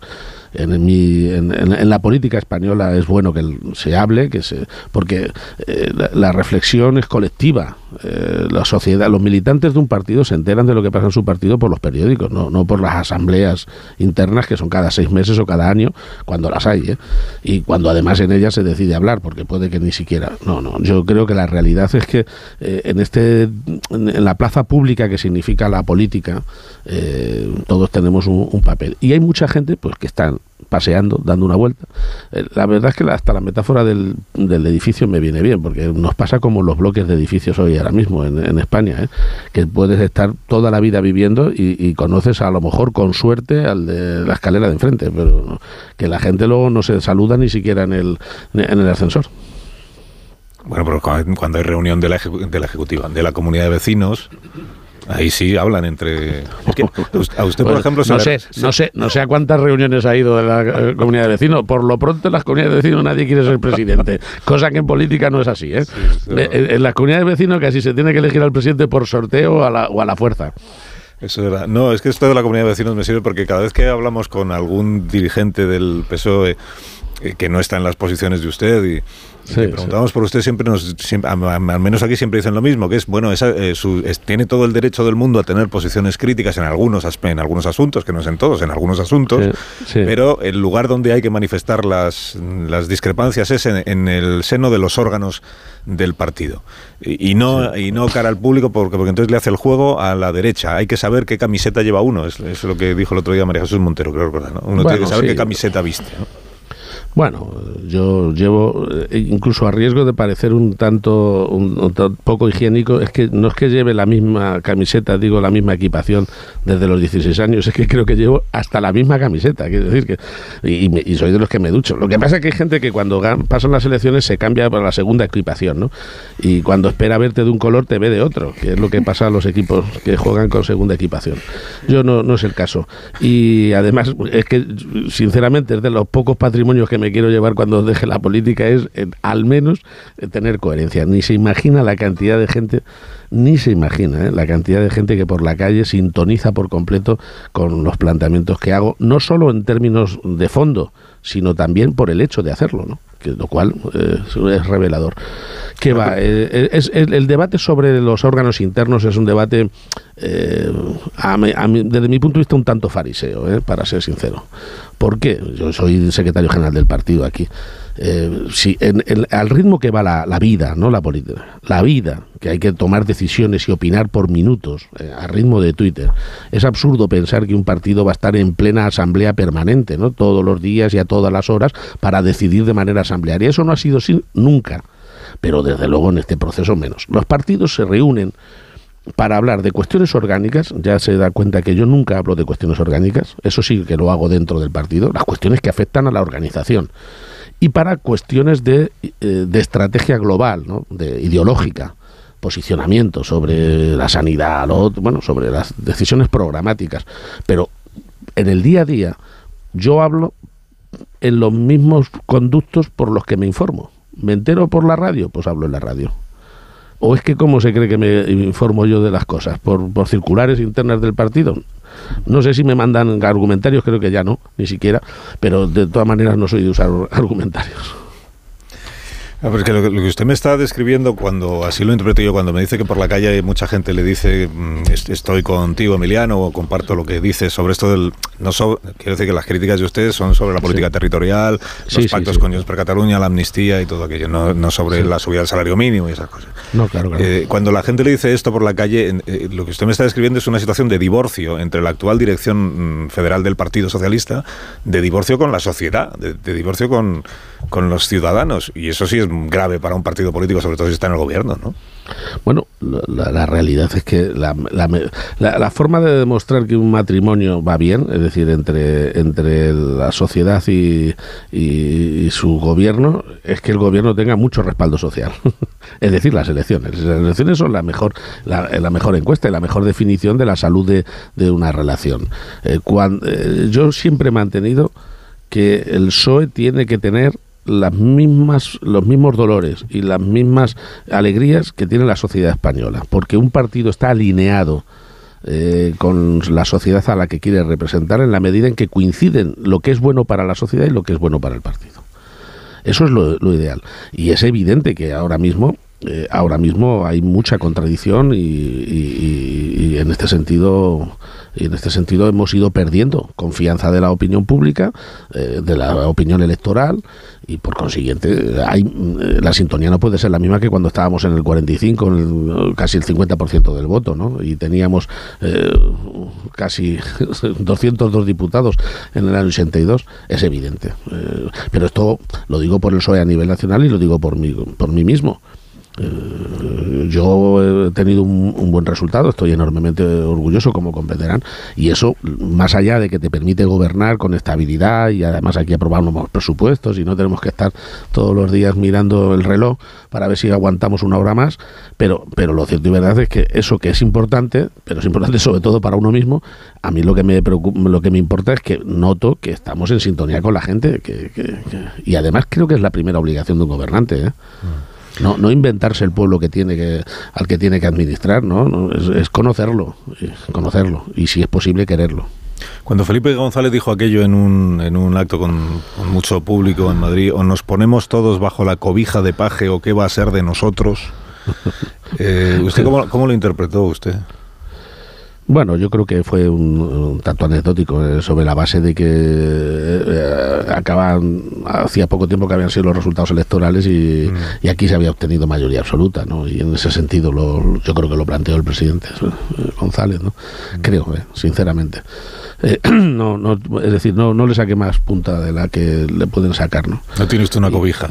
En, mi, en, la política española es bueno que se hable, que se, porque eh, la, la, reflexión es colectiva. Eh, la sociedad, los militantes de un partido se enteran de lo que pasa en su partido por los periódicos, no, no por las asambleas internas que son cada seis meses o cada año, cuando las hay, ¿eh? y cuando además en ellas se decide hablar, porque puede que ni siquiera. No, no. Yo creo que la realidad es que eh, en este, en la plaza pública que significa la política, eh, todos tenemos un, un papel y hay mucha gente, pues que están paseando, dando una vuelta. Eh, la verdad es que hasta la metáfora del, del, edificio me viene bien, porque nos pasa como los bloques de edificios hoy ahora mismo en, España, ¿eh? que puedes estar toda la vida viviendo y, y, conoces a lo mejor con suerte al de la escalera de enfrente, pero no, que la gente luego no se saluda ni siquiera en el, en el ascensor. Bueno, pero cuando hay reunión de la, de la ejecutiva, de la comunidad de vecinos, Ahí sí hablan entre. Es que a usted, por ejemplo, no sé, no sé, no sé a cuántas reuniones ha ido de la eh, comunidad de vecinos. Por lo pronto, en las comunidades de vecinos nadie quiere ser presidente, cosa que en política no es así. ¿eh? Sí, en, en, las comunidades de vecinos casi se tiene que elegir al presidente por sorteo a la, o a la fuerza. Eso es verdad. No, es que esto de la comunidad de vecinos me sirve porque cada vez que hablamos con algún dirigente del PSOE eh, que no está en las posiciones de usted y Sí, le preguntamos sí. por usted siempre nos siempre, al menos aquí siempre dicen lo mismo que es bueno esa, eh, su, es, tiene todo el derecho del mundo a tener posiciones críticas en algunos en algunos asuntos que no es en todos en algunos asuntos sí, pero el lugar donde hay que manifestar las, las discrepancias es en, en, el seno de los órganos del partido y, y no y no cara al público porque, porque entonces le hace el juego a la derecha hay que saber qué camiseta lleva uno es, es lo que dijo el otro día María Jesús Montero creo ¿no? uno bueno, tiene que saber qué camiseta viste ¿no? Bueno, yo llevo, eh, incluso a riesgo de parecer un tanto, un, un, poco higiénico, es que no es que lleve la misma camiseta, digo, la misma equipación desde los 16 años, es que creo que llevo hasta la misma camiseta, quiero decir que, y, y soy de los que me ducho. Lo que pasa es que hay gente que cuando pasan las elecciones se cambia para la segunda equipación, ¿no? Y cuando espera verte de un color te ve de otro, que es lo que pasa a los equipos que juegan con segunda equipación. Yo no, no es el caso. Y además, es que, sinceramente, es de los pocos patrimonios que me me quiero llevar cuando deje la política es eh, al menos eh, tener coherencia. Ni se imagina la cantidad de gente, ni se imagina eh, la cantidad de gente que por la calle sintoniza por completo con los planteamientos que hago, no solo en términos de fondo, sino también por el hecho de hacerlo, ¿no? Que, lo cual es revelador. ¿Qué va? Es, el, debate sobre los órganos internos es un debate eh, desde mi punto de vista un tanto fariseo, para ser sincero. ¿Por qué? Yo soy secretario general del partido aquí. Eh, si en, al ritmo que va la, vida, no la política, la vida, que hay que tomar decisiones y opinar por minutos, eh, a ritmo de Twitter, es absurdo pensar que un partido va a estar en plena asamblea permanente, ¿no? Todos los días y a todas las horas para decidir de manera asamblearia. Eso no ha sido así nunca, pero desde luego en este proceso menos. Los partidos se reúnen para hablar de cuestiones orgánicas, ya se da cuenta que yo nunca hablo de cuestiones orgánicas, eso sí que lo hago dentro del partido, las cuestiones que afectan a la organización y para cuestiones de, eh, de estrategia global, ¿no? de ideológica posicionamiento sobre la sanidad, bueno, sobre las decisiones programáticas. Pero en el día a día yo hablo en los mismos conductos por los que me informo. ¿Me entero por la radio? Pues hablo en la radio. ¿O es que cómo se cree que me informo yo de las cosas? ¿Por, por circulares internas del partido? No sé si me mandan argumentarios, creo que ya no, ni siquiera, pero de todas maneras no soy de usar argumentarios. Ah, porque lo, que usted me está describiendo, cuando así lo interpreto yo, cuando me dice que por la calle mucha gente le dice mm, estoy contigo, Emiliano, o comparto lo que dice sobre esto del. No quiero decir que las críticas de ustedes son sobre la política territorial, los pactos con Junts per Cataluña, la amnistía y todo aquello, no, sobre la subida del salario mínimo y esas cosas. No, claro, claro. Eh, cuando la gente le dice esto por la calle, eh, lo que usted me está describiendo es una situación de divorcio entre la actual dirección mm, federal del Partido Socialista, de divorcio con la sociedad, de, divorcio con, con los ciudadanos. Y eso sí es grave para un partido político, sobre todo si está en el gobierno, ¿no? Bueno, la, realidad es que la, la, forma de demostrar que un matrimonio va bien, es decir, entre, entre la sociedad y, y, su gobierno, es que el gobierno tenga mucho respaldo social. es decir, las elecciones. Las elecciones son la mejor, la, mejor encuesta y la mejor definición de la salud de, de una relación. Eh, cuando, eh, yo siempre he mantenido que el PSOE tiene que tener las mismas, los mismos dolores y las mismas alegrías que tiene la sociedad española, porque un partido está alineado eh, con la sociedad a la que quiere representar en la medida en que coinciden lo que es bueno para la sociedad y lo que es bueno para el partido. Eso es lo, ideal. Y es evidente que ahora mismo eh, ahora mismo hay mucha contradicción y, en este sentido y en este sentido hemos ido perdiendo confianza de la opinión pública, eh, de la opinión electoral y por consiguiente hay, eh, la sintonía no puede ser la misma que cuando estábamos en el 45, casi el 50% del voto, ¿no? Y teníamos eh, casi 202 diputados en el año 82, es evidente. pero esto lo digo por el PSOE a nivel nacional y lo digo por mí, por mí mismo. Eh, yo he tenido un, buen resultado, estoy enormemente orgulloso, como comprenderán, y eso, más allá de que te permite gobernar con estabilidad y además aquí aprobamos los presupuestos y no tenemos que estar todos los días mirando el reloj para ver si aguantamos una hora más, pero, pero lo cierto y verdad es que eso que es importante, pero es importante sobre todo para uno mismo, a mí lo que me preocupa, lo que me importa es que noto que estamos en sintonía con la gente que, y además creo que es la primera obligación de un gobernante. ¿eh? Mm. No, no inventarse el pueblo que tiene que, al que tiene que administrar, ¿no? es, conocerlo, conocerlo y si es posible quererlo. Cuando Felipe González dijo aquello en un, en un acto con, mucho público en Madrid, o nos ponemos todos bajo la cobija de paje o qué va a ser de nosotros, eh, ¿usted cómo, cómo lo interpretó usted? Bueno, yo creo que fue un, tanto anecdótico eh, sobre la base de que eh, acaban hacía poco tiempo que habían sido los resultados electorales y, mm. aquí se había obtenido mayoría absoluta, ¿no? Y en ese sentido lo, yo creo que lo planteó el presidente eh, González, ¿no? Mm. Creo, sinceramente. no, no, es decir, no, no le saque más punta de la que le pueden sacar, ¿no? No tiene usted una cobija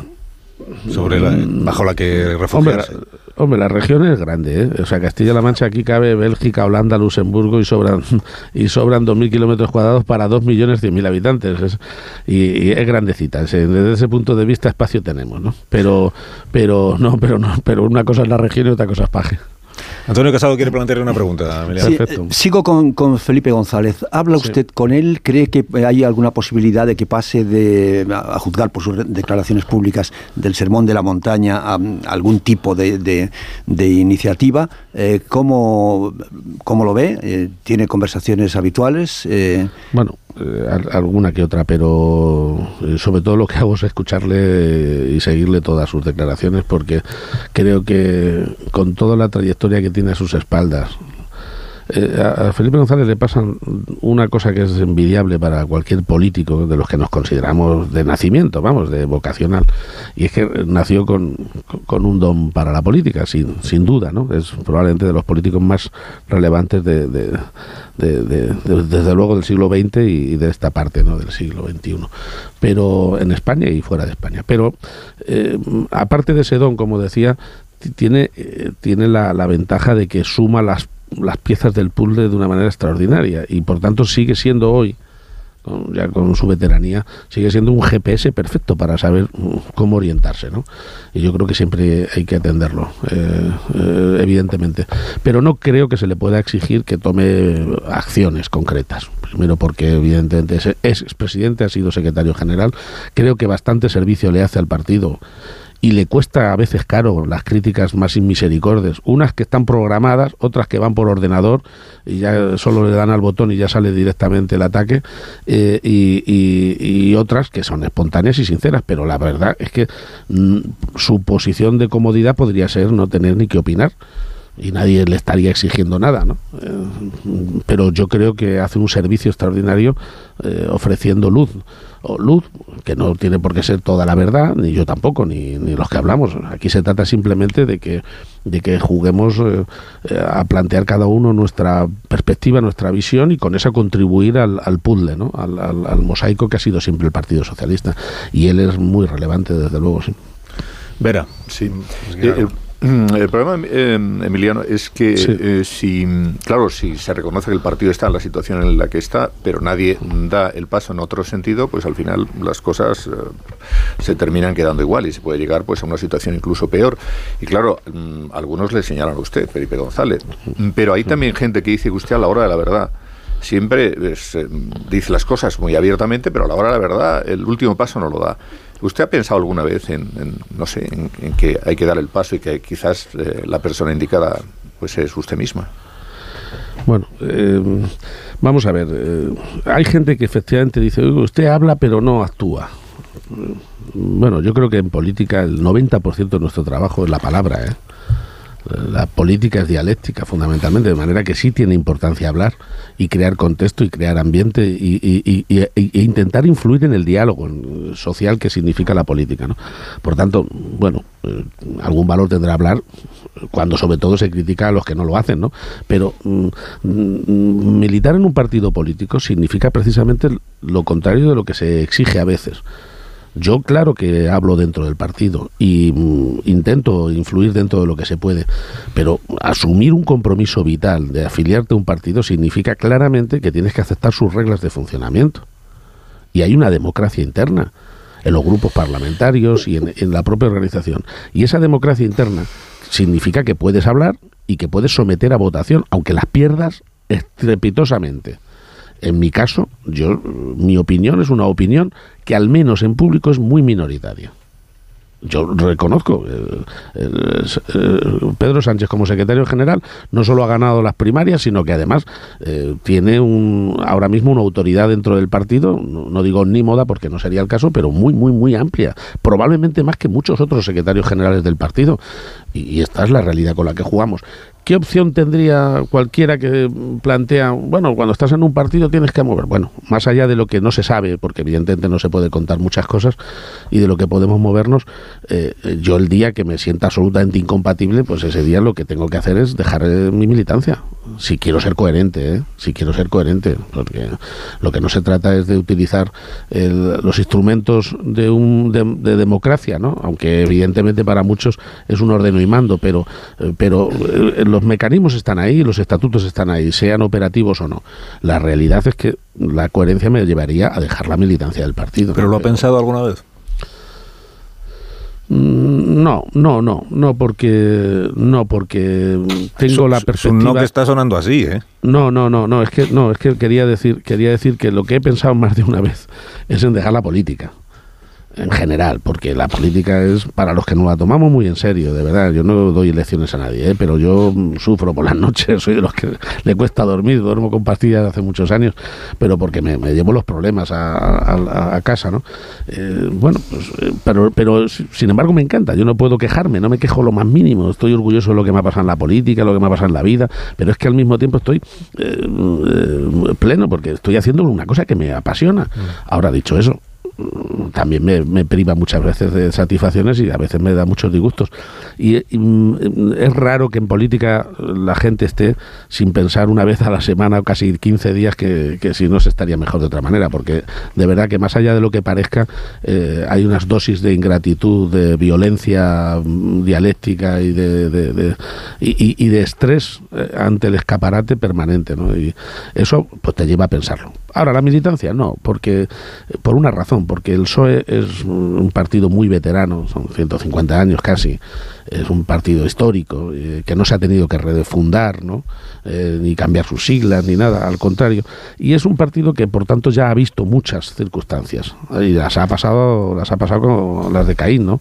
sobre la, bajo la que refugiarse. Hombre, la región es grande, ¿eh? O sea, Castilla-La Mancha aquí cabe Bélgica, Holanda, Luxemburgo y sobran y sobran 2.000 kilómetros cuadrados para 2.100.000 habitantes. y, es grandecita. Desde ese punto de vista espacio tenemos, ¿no? Pero, pero, no, pero, no, pero una cosa es la región y otra cosa es Paje. Antonio Casado quiere plantearle una pregunta. Eh, sigo con, Felipe González. ¿Habla usted con él? ¿Cree que hay alguna posibilidad de que pase de, a juzgar por sus declaraciones públicas del sermón de la montaña a, algún tipo de, iniciativa? Eh, ¿cómo, lo ve? Eh, ¿Tiene conversaciones habituales? Bueno, alguna que otra, pero sobre todo lo que hago es escucharle y seguirle todas sus declaraciones porque creo que con toda la trayectoria que tiene a sus espaldas eh, a Felipe González le pasa una cosa que es envidiable para cualquier político de los que nos consideramos de nacimiento, vamos, de vocacional, y es que nació con, con un don para la política, sin, sin duda, ¿no? Es probablemente de los políticos más relevantes de, de, desde luego del siglo XX y de esta parte, ¿no? Del siglo XXI, pero en España y fuera de España. Pero eh, aparte de ese don, como decía, tiene, eh, tiene la, ventaja de que suma las las piezas del puzzle de una manera extraordinaria y por tanto sigue siendo hoy ya con su veteranía, sigue siendo un GPS perfecto para saber mm, cómo orientarse, ¿no? Y yo creo que siempre hay que atenderlo, eh, eh, evidentemente. Pero no creo que se le pueda exigir que tome acciones concretas. Primero porque evidentemente es, es presidente, ha sido secretario general. Creo que bastante servicio le hace al partido y le cuesta a veces caro las críticas más inmisericordes. Unas que están programadas, otras que van por ordenador y ya solo le dan al botón y ya sale directamente el ataque, eh, y, otras que son espontáneas y sinceras. Pero la verdad es que mm, su posición de comodidad podría ser no tener ni que opinar y nadie le estaría exigiendo nada, ¿no? Eh, pero yo creo que hace un servicio extraordinario eh, ofreciendo luz luz, que no tiene por qué ser toda la verdad, ni yo tampoco, ni, ni los que hablamos. Aquí se trata simplemente de que, de que juguemos eh, a plantear cada uno nuestra perspectiva, nuestra visión y con esa contribuir al, al puzzle, ¿no? Al, al, mosaico que ha sido siempre el Partido Socialista. Y él es muy relevante, desde luego, sí. Vera, sí. El problema, em, Emiliano, es que eh, si, claro, si se reconoce que el partido está en la situación en la que está, pero nadie da el paso en otro sentido, pues al final las cosas eh, se terminan quedando igual y se puede llegar pues a una situación incluso peor. Y claro, mm, algunos le señalan a usted, Felipe González, pero hay también gente que dice que usted a la hora de la verdad siempre pues, eh, dice las cosas muy abiertamente, pero a la hora de la verdad el último paso no lo da. ¿Usted ha pensado alguna vez en, no sé, en, que hay que dar el paso y que quizás eh, la persona indicada pues es usted misma? Bueno, eh, vamos a ver. hay gente que efectivamente dice, usted habla pero no actúa. Bueno, yo creo que en política el 90% de nuestro trabajo es la palabra, ¿eh? La política es dialéctica fundamentalmente, de manera que sí tiene importancia hablar y crear contexto y crear ambiente y, e intentar influir en el diálogo social que significa la política. ¿no? Por tanto, bueno, eh, algún valor tendrá hablar cuando sobre todo se critica a los que no lo hacen, ¿no? Pero mm, mm, militar en un partido político significa precisamente lo contrario de lo que se exige a veces. Yo claro que hablo dentro del partido y mm, intento influir dentro de lo que se puede, pero asumir un compromiso vital de afiliarte a un partido significa claramente que tienes que aceptar sus reglas de funcionamiento. Y hay una democracia interna en los grupos parlamentarios y en, en la propia organización. Y esa democracia interna significa que puedes hablar y que puedes someter a votación, aunque las pierdas estrepitosamente. En mi caso, yo, mi opinión es una opinión que al menos en público es muy minoritaria. Yo reconozco, eh, Pedro Sánchez como secretario general no solo ha ganado las primarias, sino que además eh, tiene un, ahora mismo una autoridad dentro del partido, no digo ni moda porque no sería el caso, pero muy, muy, muy amplia, probablemente más que muchos otros secretarios generales del partido. y esta es la realidad con la que jugamos. ¿Qué opción tendría cualquiera que plantea, bueno, cuando estás en un partido tienes que mover? Bueno, más allá de lo que no se sabe, porque evidentemente no se puede contar muchas cosas, y de lo que podemos movernos, eh, yo el día que me sienta absolutamente incompatible, pues ese día lo que tengo que hacer es dejar eh, mi militancia. Si quiero ser coherente, ¿eh? si quiero ser coherente, porque lo que no se trata es de utilizar los instrumentos de, un, de, democracia, ¿no? Aunque evidentemente para muchos es un ordeno y mando, pero, pero los mecanismos están ahí, los estatutos están ahí, sean operativos o no. La realidad es que la coherencia me llevaría a dejar la militancia del partido. ¿Pero lo ha pensado alguna vez? Mm, no, no, no, no porque no porque tengo la perspectiva. no que está sonando así, ¿eh? No, no, no, no, es que no, es que quería decir, quería decir que lo que he pensado más de una vez es en dejar la política. En general, porque la política es para los que nos la tomamos muy en serio, de verdad. Yo no doy lecciones a nadie, ¿eh? pero yo sufro por las noches, soy de los que le cuesta dormir, duermo con pastillas hace muchos años, pero porque me, llevo los problemas a, casa, ¿no? Eh, bueno, pues, eh, pero, pero sin embargo me encanta, yo no puedo quejarme, no me quejo lo más mínimo, estoy orgulloso de lo que me ha pasado en la política, lo que me ha pasado en la vida, pero es que al mismo tiempo estoy pleno porque estoy haciendo una cosa que me apasiona. Mm. Ahora, dicho eso, también me, priva muchas veces de satisfacciones y a veces me da muchos disgustos. Y, mm, es raro que en política la gente esté sin pensar una vez a la semana o casi 15 días que, si no se estaría mejor de otra manera, porque de verdad que más allá de lo que parezca, eh, hay unas dosis de ingratitud, de violencia mm, dialéctica y de, y, de estrés eh, ante el escaparate permanente. ¿no? Y eso pues te lleva a pensarlo. Ahora, la militancia no, porque por una razón, porque el PSOE es un partido muy veterano, son 150 años casi, es un partido histórico eh, que no se ha tenido que redefundar, ¿no? Eh, ni cambiar sus siglas ni nada, al contrario. Y es un partido que por tanto ya ha visto muchas circunstancias y las ha pasado, las ha pasado con las de Caín, ¿no?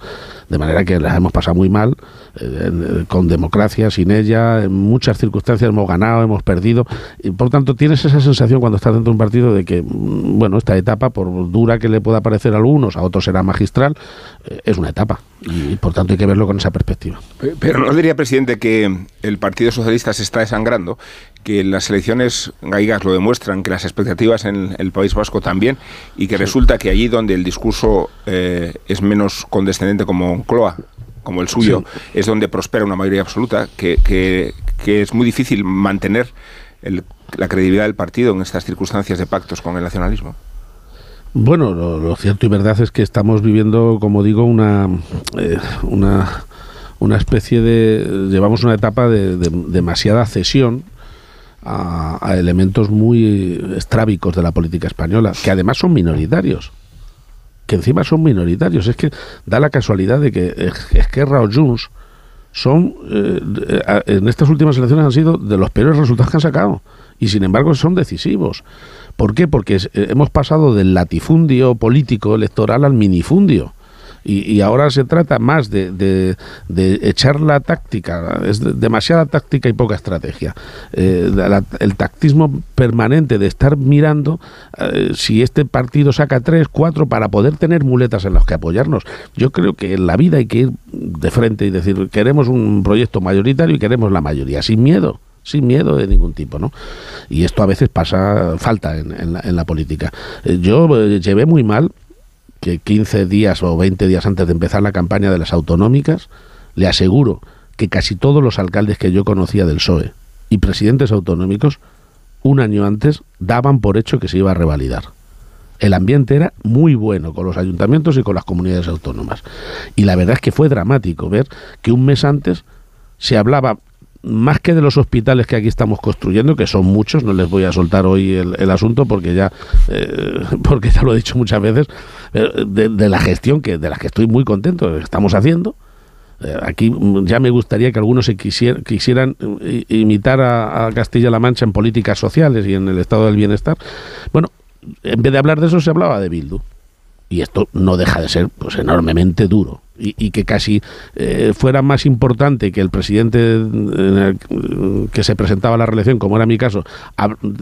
De manera que las hemos pasado muy mal eh, con democracia, sin ella, en muchas circunstancias hemos ganado, hemos perdido, y por tanto tienes esa sensación cuando estás dentro de un partido de que, mm, bueno, esta etapa, por dura que le pueda parecer a algunos, a otros será magistral, eh, es una etapa, y por tanto hay que verlo con esa perspectiva. Pero no diría, presidente, que el Partido Socialista se está desangrando, que las elecciones gallegas lo demuestran, que las expectativas en el País Vasco también, y que resulta que allí donde el discurso eh, es menos condescendente como Cloa, como el suyo, es donde prospera una mayoría absoluta, que, que, es muy difícil mantener la credibilidad del partido en estas circunstancias de pactos con el nacionalismo. Bueno, lo, cierto y verdad es que estamos viviendo, como digo, una, eh, una, una especie de... Llevamos una etapa de, demasiada cesión a, a, elementos muy estrábicos de la política española, que además son minoritarios que encima son minoritarios. Es que da la casualidad de que Esquerra o Junts son, eh, en estas últimas elecciones han sido de los peores resultados que han sacado. Y sin embargo son decisivos. ¿Por qué? Porque eh, hemos pasado del latifundio político electoral al minifundio. Y, ahora se trata más de, de, echar la táctica, es demasiada táctica y poca estrategia. Eh, el tactismo permanente de estar mirando eh, si este partido saca tres, cuatro, para poder tener muletas en las que apoyarnos. Yo creo que en la vida hay que ir de frente y decir, queremos un proyecto mayoritario y queremos la mayoría, sin miedo sin miedo de ningún tipo, ¿no? Y esto a veces pasa, falta en, la, en la, política. Eh, yo llevé muy mal que 15 días o 20 días antes de empezar la campaña de las autonómicas, le aseguro que casi todos los alcaldes que yo conocía del PSOE y presidentes autonómicos, un año antes, daban por hecho que se iba a revalidar. El ambiente era muy bueno con los ayuntamientos y con las comunidades autónomas. Y la verdad es que fue dramático ver que un mes antes se hablaba más que de los hospitales que aquí estamos construyendo, que son muchos, no les voy a soltar hoy el, asunto porque ya, eh, porque ya lo he dicho muchas veces, de, la gestión que de la que estoy muy contento, que estamos haciendo. Eh, aquí ya me gustaría que algunos se quisieran imitar a, a Castilla-La Mancha en políticas sociales y en el estado del bienestar. Bueno, en vez de hablar de eso se hablaba de Bildu. Y esto no deja de ser pues enormemente duro y, que casi eh, fuera más importante que el presidente que se presentaba a la reelección, como era mi caso,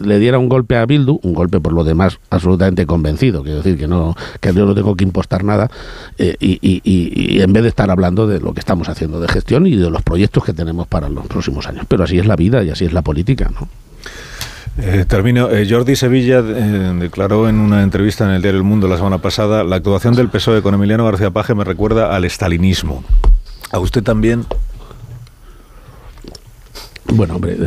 le diera un golpe a Bildu, un golpe por lo demás absolutamente convencido, quiero decir que no que yo no tengo que impostar nada, eh, y, y, en vez de estar hablando de lo que estamos haciendo de gestión y de los proyectos que tenemos para los próximos años. Pero así es la vida y así es la política, ¿no? Eh, termino. Eh, Jordi Sevilla eh, declaró en una entrevista en el diario El Mundo la semana pasada, la actuación del PSOE con Emiliano García Paje me recuerda al estalinismo. ¿A usted también? Bueno, hombre,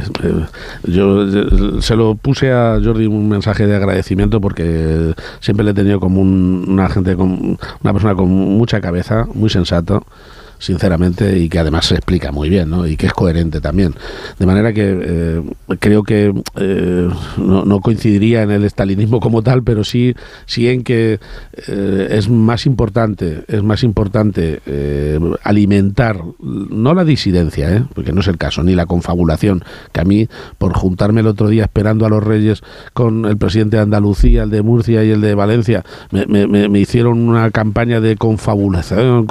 yo se lo puse a Jordi un mensaje de agradecimiento porque siempre le he tenido como una gente, una persona con mucha cabeza, muy sensato, sinceramente, y que además se explica muy bien, ¿no? Y que es coherente también. De manera que eh, creo que eh, no, coincidiría en el estalinismo como tal, pero sí, sí en que eh, es más importante, es más importante alimentar, no la disidencia, porque no es el caso, ni la confabulación, que a mí, por juntarme el otro día esperando a los reyes con el presidente de Andalucía, el de Murcia y el de Valencia, me, me hicieron una campaña de confabulación,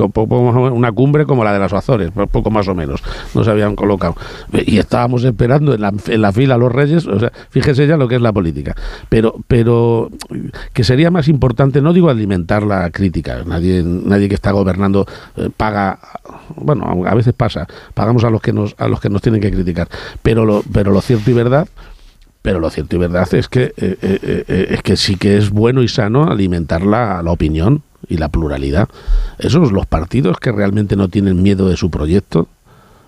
una cumbre como la de las Azores, poco más o menos, nos habían colocado. Y estábamos esperando en la, en la fila los reyes, o sea, fíjese ya lo que es la política. Pero, pero que sería más importante, no digo alimentar la crítica, nadie, nadie que está gobernando eh, paga, bueno, a veces pasa, pagamos a los que nos, a los que nos tienen que criticar, pero lo, pero lo cierto y verdad pero lo cierto y verdad es que eh, eh, es que sí que es bueno y sano alimentar la, la opinión y la pluralidad. Esos los partidos que realmente no tienen miedo de su proyecto,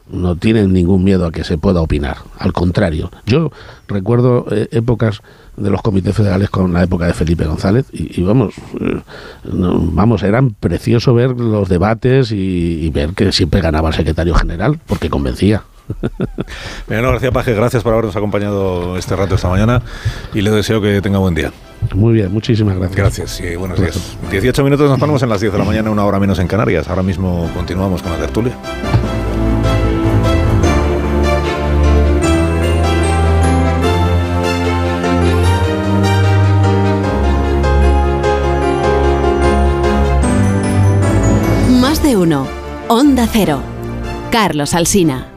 no tienen ningún miedo a que se pueda opinar. Al contrario, yo recuerdo eh, épocas de los comités federales con la época de Felipe González y, vamos, eh, vamos, eran precioso ver los debates y, ver que siempre ganaba el secretario general porque convencía. Bueno, García Paje, gracias por habernos acompañado este rato esta mañana y le deseo que tenga buen día. Muy bien, muchísimas gracias. Gracias y buenos días. 18 minutos nos ponemos en las 10 de la mañana, una hora menos en Canarias. Ahora mismo continuamos con la tertulia. Más de uno. Onda Cero. Carlos Alsina.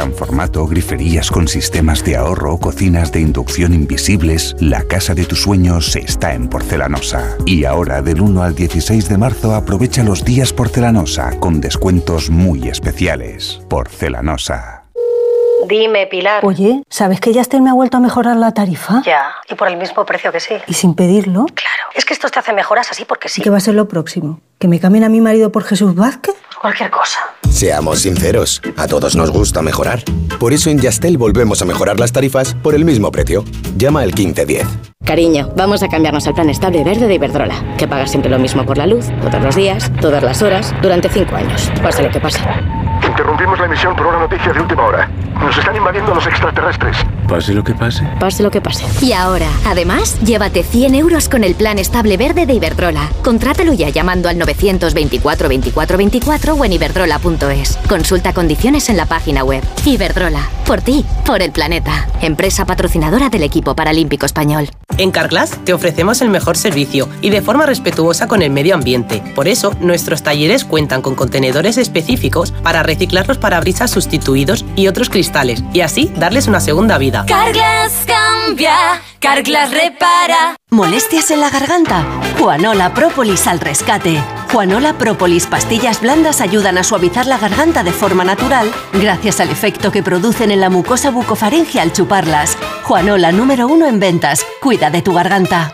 formato, griferías con sistemas de ahorro, cocinas de inducción invisibles, la casa de tus sueños está en Porcelanosa. Y ahora, del 1 al 16 de marzo, aprovecha los días Porcelanosa con descuentos muy especiales. Porcelanosa. Dime, Pilar. Oye, ¿sabes que Yastel me ha vuelto a mejorar la tarifa? Ya, y por el mismo precio que sí. ¿Y sin pedirlo? Claro, es que esto te hace mejoras así porque sí. ¿Y qué va a ser lo próximo? ¿Que me cambien a mi marido por Jesús Vázquez? Cualquier cosa. Seamos sinceros, a todos nos gusta mejorar. Por eso en Yastel volvemos a mejorar las tarifas por el mismo precio. Llama al 1510. Cariño, vamos a cambiarnos al plan estable verde de Iberdrola, que paga siempre lo mismo por la luz, todos los días, todas las horas, durante cinco años, pase lo que pase. Interrumpimos la emisión por una noticia de última hora. Nos están invadiendo los extraterrestres. Pase lo que pase. Pase lo que pase. Y ahora, además, llévate 100 euros con el plan estable verde de Iberdrola. Contrátalo ya llamando al 924 24 24 o en iberdrola.es. Consulta condiciones en la página web. Iberdrola. Por ti, por el planeta. Empresa patrocinadora del equipo paralímpico español. En Carglass te ofrecemos el mejor servicio y de forma respetuosa con el medio ambiente. Por eso, nuestros talleres cuentan con contenedores específicos para reciclar los parabrisas sustituidos y otros cristales y así darles una segunda vida. Carglass cambia, Carglass repara. ¿Molestias en la garganta? Juanola Propolis al rescate. Juanola Propolis pastillas blandas ayudan a suavizar la garganta de forma natural gracias al efecto que producen en la mucosa bucofaringe al chuparlas. Juanola número uno en ventas. Cuida de tu garganta.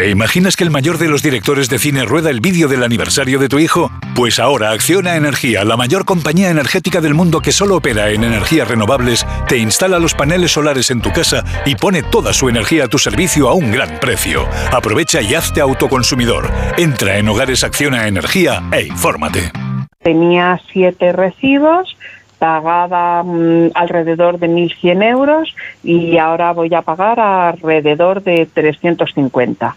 ¿Te imaginas que el mayor de los directores de cine rueda el vídeo del aniversario de tu hijo? Pues ahora Acciona Energía, la mayor compañía energética del mundo que solo opera en energías renovables, te instala los paneles solares en tu casa y pone toda su energía a tu servicio a un gran precio. Aprovecha y hazte autoconsumidor. Entra en Hogares Acciona Energía e infórmate. Tenía siete recibos pagaba mm, alrededor de 1.100 euros y ahora voy a pagar alrededor de 350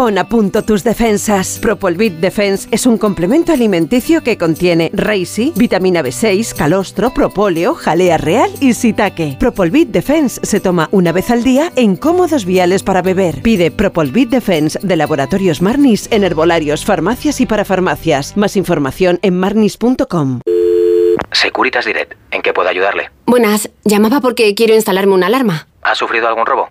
Pon a punto tus defensas. Propolvit Defense es un complemento alimenticio que contiene Reishi, vitamina B6, calostro, propóleo, jalea real y sitaque. Propolvit Defense se toma una vez al día en cómodos viales para beber. Pide Propolvit Defense de Laboratorios Marnis en herbolarios, farmacias y parafarmacias. Más información en marnis.com. Securitas Direct, ¿en qué puedo ayudarle? Buenas, llamaba porque quiero instalarme una alarma. ¿Ha sufrido algún robo?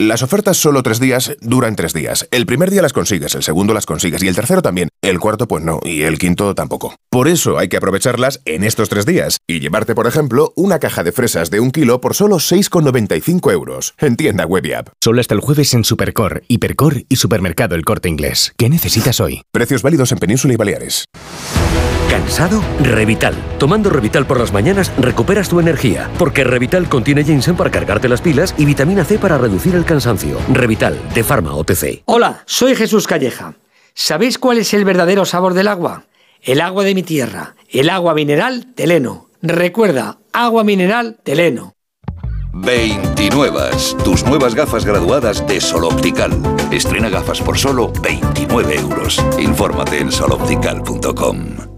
Las ofertas solo tres días duran tres días. El primer día las consigues, el segundo las consigues y el tercero también. El cuarto pues no y el quinto tampoco. Por eso hay que aprovecharlas en estos tres días y llevarte, por ejemplo, una caja de fresas de un kilo por solo 6,95 euros. En tienda web y app. Solo hasta el jueves en Supercor, Hipercor y Supermercado El Corte Inglés. ¿Qué necesitas hoy? Precios válidos en Península y Baleares. ¿Cansado? Revital. Tomando Revital por las mañanas recuperas tu energía, porque Revital contiene ginseng para cargarte las pilas y vitamina C para reducir el cansancio. Revital, de Pharma OTC. Hola, soy Jesús Calleja. ¿Sabéis cuál es el verdadero sabor del agua? El agua de mi tierra, el agua mineral Teleno. Recuerda, agua mineral Teleno. 29. Tus nuevas gafas graduadas de Sol Optical. Estrena gafas por solo 29 euros. Infórmate en soloptical.com.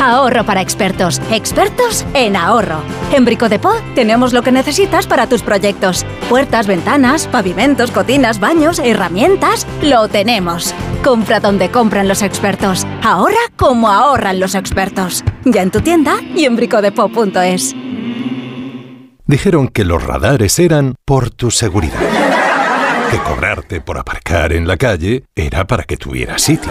Ahorro para expertos. Expertos en ahorro. En Brico de Po tenemos lo que necesitas para tus proyectos. Puertas, ventanas, pavimentos, cocinas, baños, herramientas. Lo tenemos. Compra donde compran los expertos. Ahorra como ahorran los expertos. Ya en tu tienda y en bricodepo.es. Dijeron que los radares eran por tu seguridad. Que cobrarte por aparcar en la calle era para que tuvieras sitio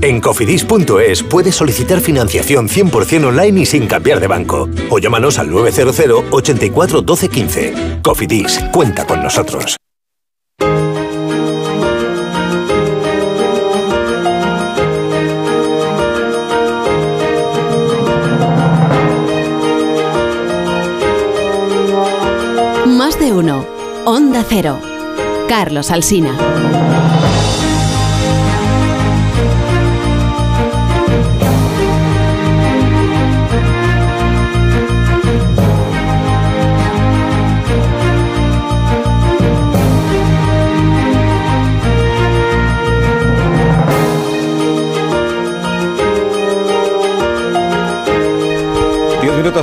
En cofidis.es puedes solicitar financiación 100% online y sin cambiar de banco. O llámanos al 900 84 12 15. Cofidis, cuenta con nosotros. Más de uno. Onda Cero. Carlos Alsina.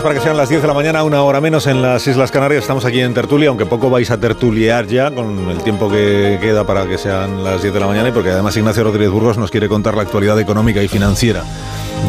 Para que sean las 10 de la mañana, una hora menos en las Islas Canarias. Estamos aquí en tertulia, aunque poco vais a tertuliar ya con el tiempo que queda para que sean las 10 de la mañana y porque además Ignacio Rodríguez Burgos nos quiere contar la actualidad económica y financiera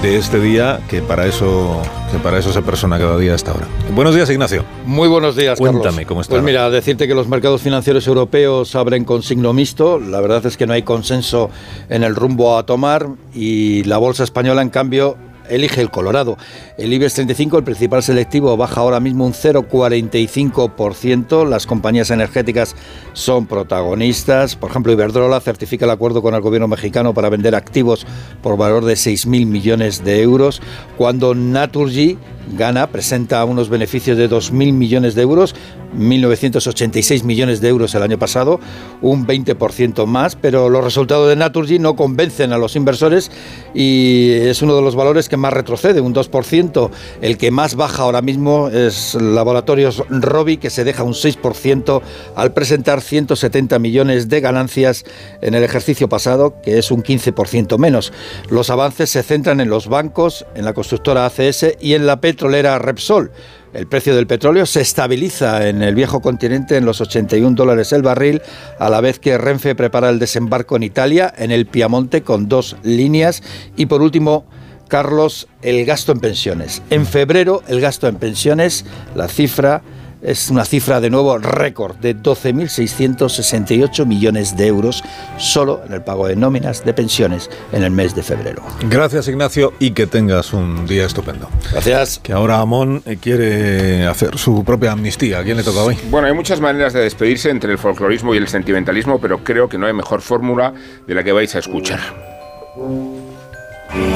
de este día, que para eso, que para eso se persona cada día a esta hora. Buenos días, Ignacio. Muy buenos días, Cuéntame cómo está. Pues mira, decirte que los mercados financieros europeos abren con signo mixto. La verdad es que no hay consenso en el rumbo a tomar y la bolsa española, en cambio, elige el Colorado. El IBEX 35, el principal selectivo, baja ahora mismo un 0,45%. Las compañías energéticas son protagonistas. Por ejemplo, Iberdrola certifica el acuerdo con el gobierno mexicano para vender activos por valor de 6.000 millones de euros, cuando Naturgy gana, presenta unos beneficios de 2.000 millones de euros, 1.986 millones de euros el año pasado, un 20% más, pero los resultados de Naturgy no convencen a los inversores y es uno de los valores que más retrocede, un 2%. El que más baja ahora mismo es Laboratorios Robi, que se deja un 6% al presentar 170 millones de ganancias en el ejercicio pasado, que es un 15% menos. Los avances se centran en los bancos, en la constructora ACS y en la petrolera Repsol. El precio del petróleo se estabiliza en el viejo continente en los 81 dólares el barril, a la vez que Renfe prepara el desembarco en Italia, en el Piamonte, con dos líneas. Y por último, Carlos, el gasto en pensiones. En febrero, el gasto en pensiones, la cifra es una cifra de nuevo récord de 12.668 millones de euros solo en el pago de nóminas de pensiones en el mes de febrero. Gracias Ignacio y que tengas un día estupendo. Gracias. Que ahora Amón eh, quiere hacer su propia amnistía. ¿A quién le toca hoy? Bueno, hay muchas maneras de despedirse entre el folclorismo y el sentimentalismo, pero creo que no hay mejor fórmula de la que vais a escuchar.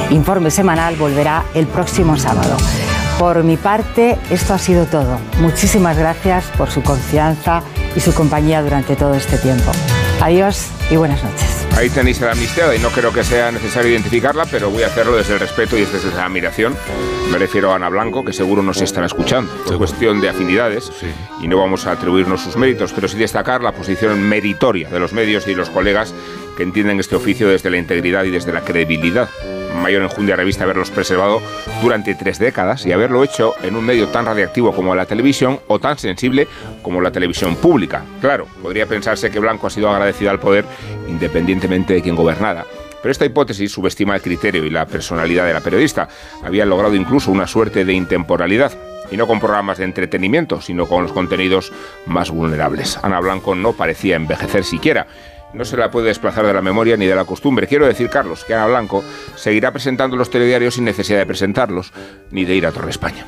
Informe semanal volverá el próximo sábado. Por mi parte, esto ha sido todo. Muchísimas gracias por su confianza y su compañía durante todo este tiempo. Adiós y buenas noches. Ahí tenéis a la amnistiada y no creo que sea necesario identificarla, pero voy a hacerlo desde el respeto y desde la admiración. Me refiero a Ana Blanco, que seguro nos estará escuchando. Es cuestión de afinidades y no vamos a atribuirnos sus méritos, pero sí destacar la posición meritoria de los medios y los colegas que entienden este oficio desde la integridad y desde la credibilidad mayor enjundia revista haberlos preservado durante tres décadas y haberlo hecho en un medio tan radiactivo como la televisión o tan sensible como la televisión pública. Claro, podría pensarse que Blanco ha sido agradecido al poder independientemente de quien gobernara. Pero esta hipótesis subestima el criterio y la personalidad de la periodista. Había logrado incluso una suerte de intemporalidad y no con programas de entretenimiento, sino con los contenidos más vulnerables. Ana Blanco no parecía envejecer siquiera no se la puede desplazar de la memoria ni de la costumbre. Quiero decir, Carlos, que Ana Blanco seguirá presentando los telediarios sin necesidad de presentarlos, ni de ir a Torre España.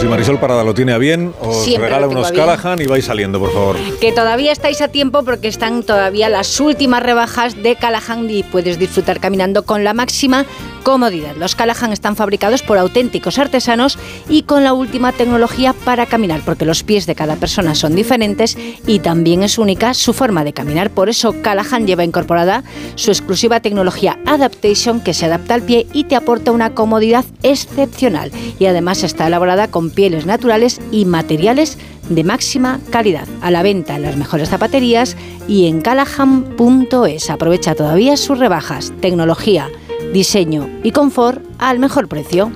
Si Marisol Parada lo tiene a bien, os Siempre regala unos. Callahan y vais saliendo, por favor. Que todavía estáis a tiempo porque están todavía las últimas rebajas de Callahan y puedes disfrutar caminando con la máxima comodidad. Los Callahan están fabricados por auténticos artesanos y con la última tecnología para caminar, porque los pies de cada persona son diferentes y también es única su forma de caminar. Por eso Callahan lleva incorporada su exclusiva tecnología Adaptation que se adapta al pie y te aporta una comodidad excepcional. Y además está elaborada con pieles naturales y materiales de máxima calidad. A la venta en las mejores zapaterías y en callahan.es. Aprovecha todavía sus rebajas, tecnología, diseño y confort al mejor precio.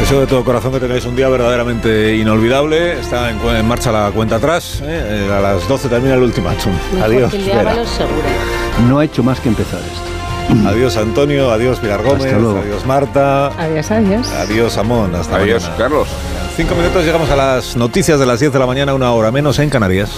Deseo de todo corazón que tengáis un día verdaderamente inolvidable. Está en, marcha la cuenta atrás. ¿eh? A las 12 termina el ultimátum. Adiós. No ha hecho más que empezar esto. Adiós Antonio, adiós Pilar Gómez, adiós Marta, Adiós, adiós. adiós Amón, hasta Adiós, mañana. Carlos. Cinco minutos llegamos a las noticias de las 10 de la mañana, una hora menos en Canarias.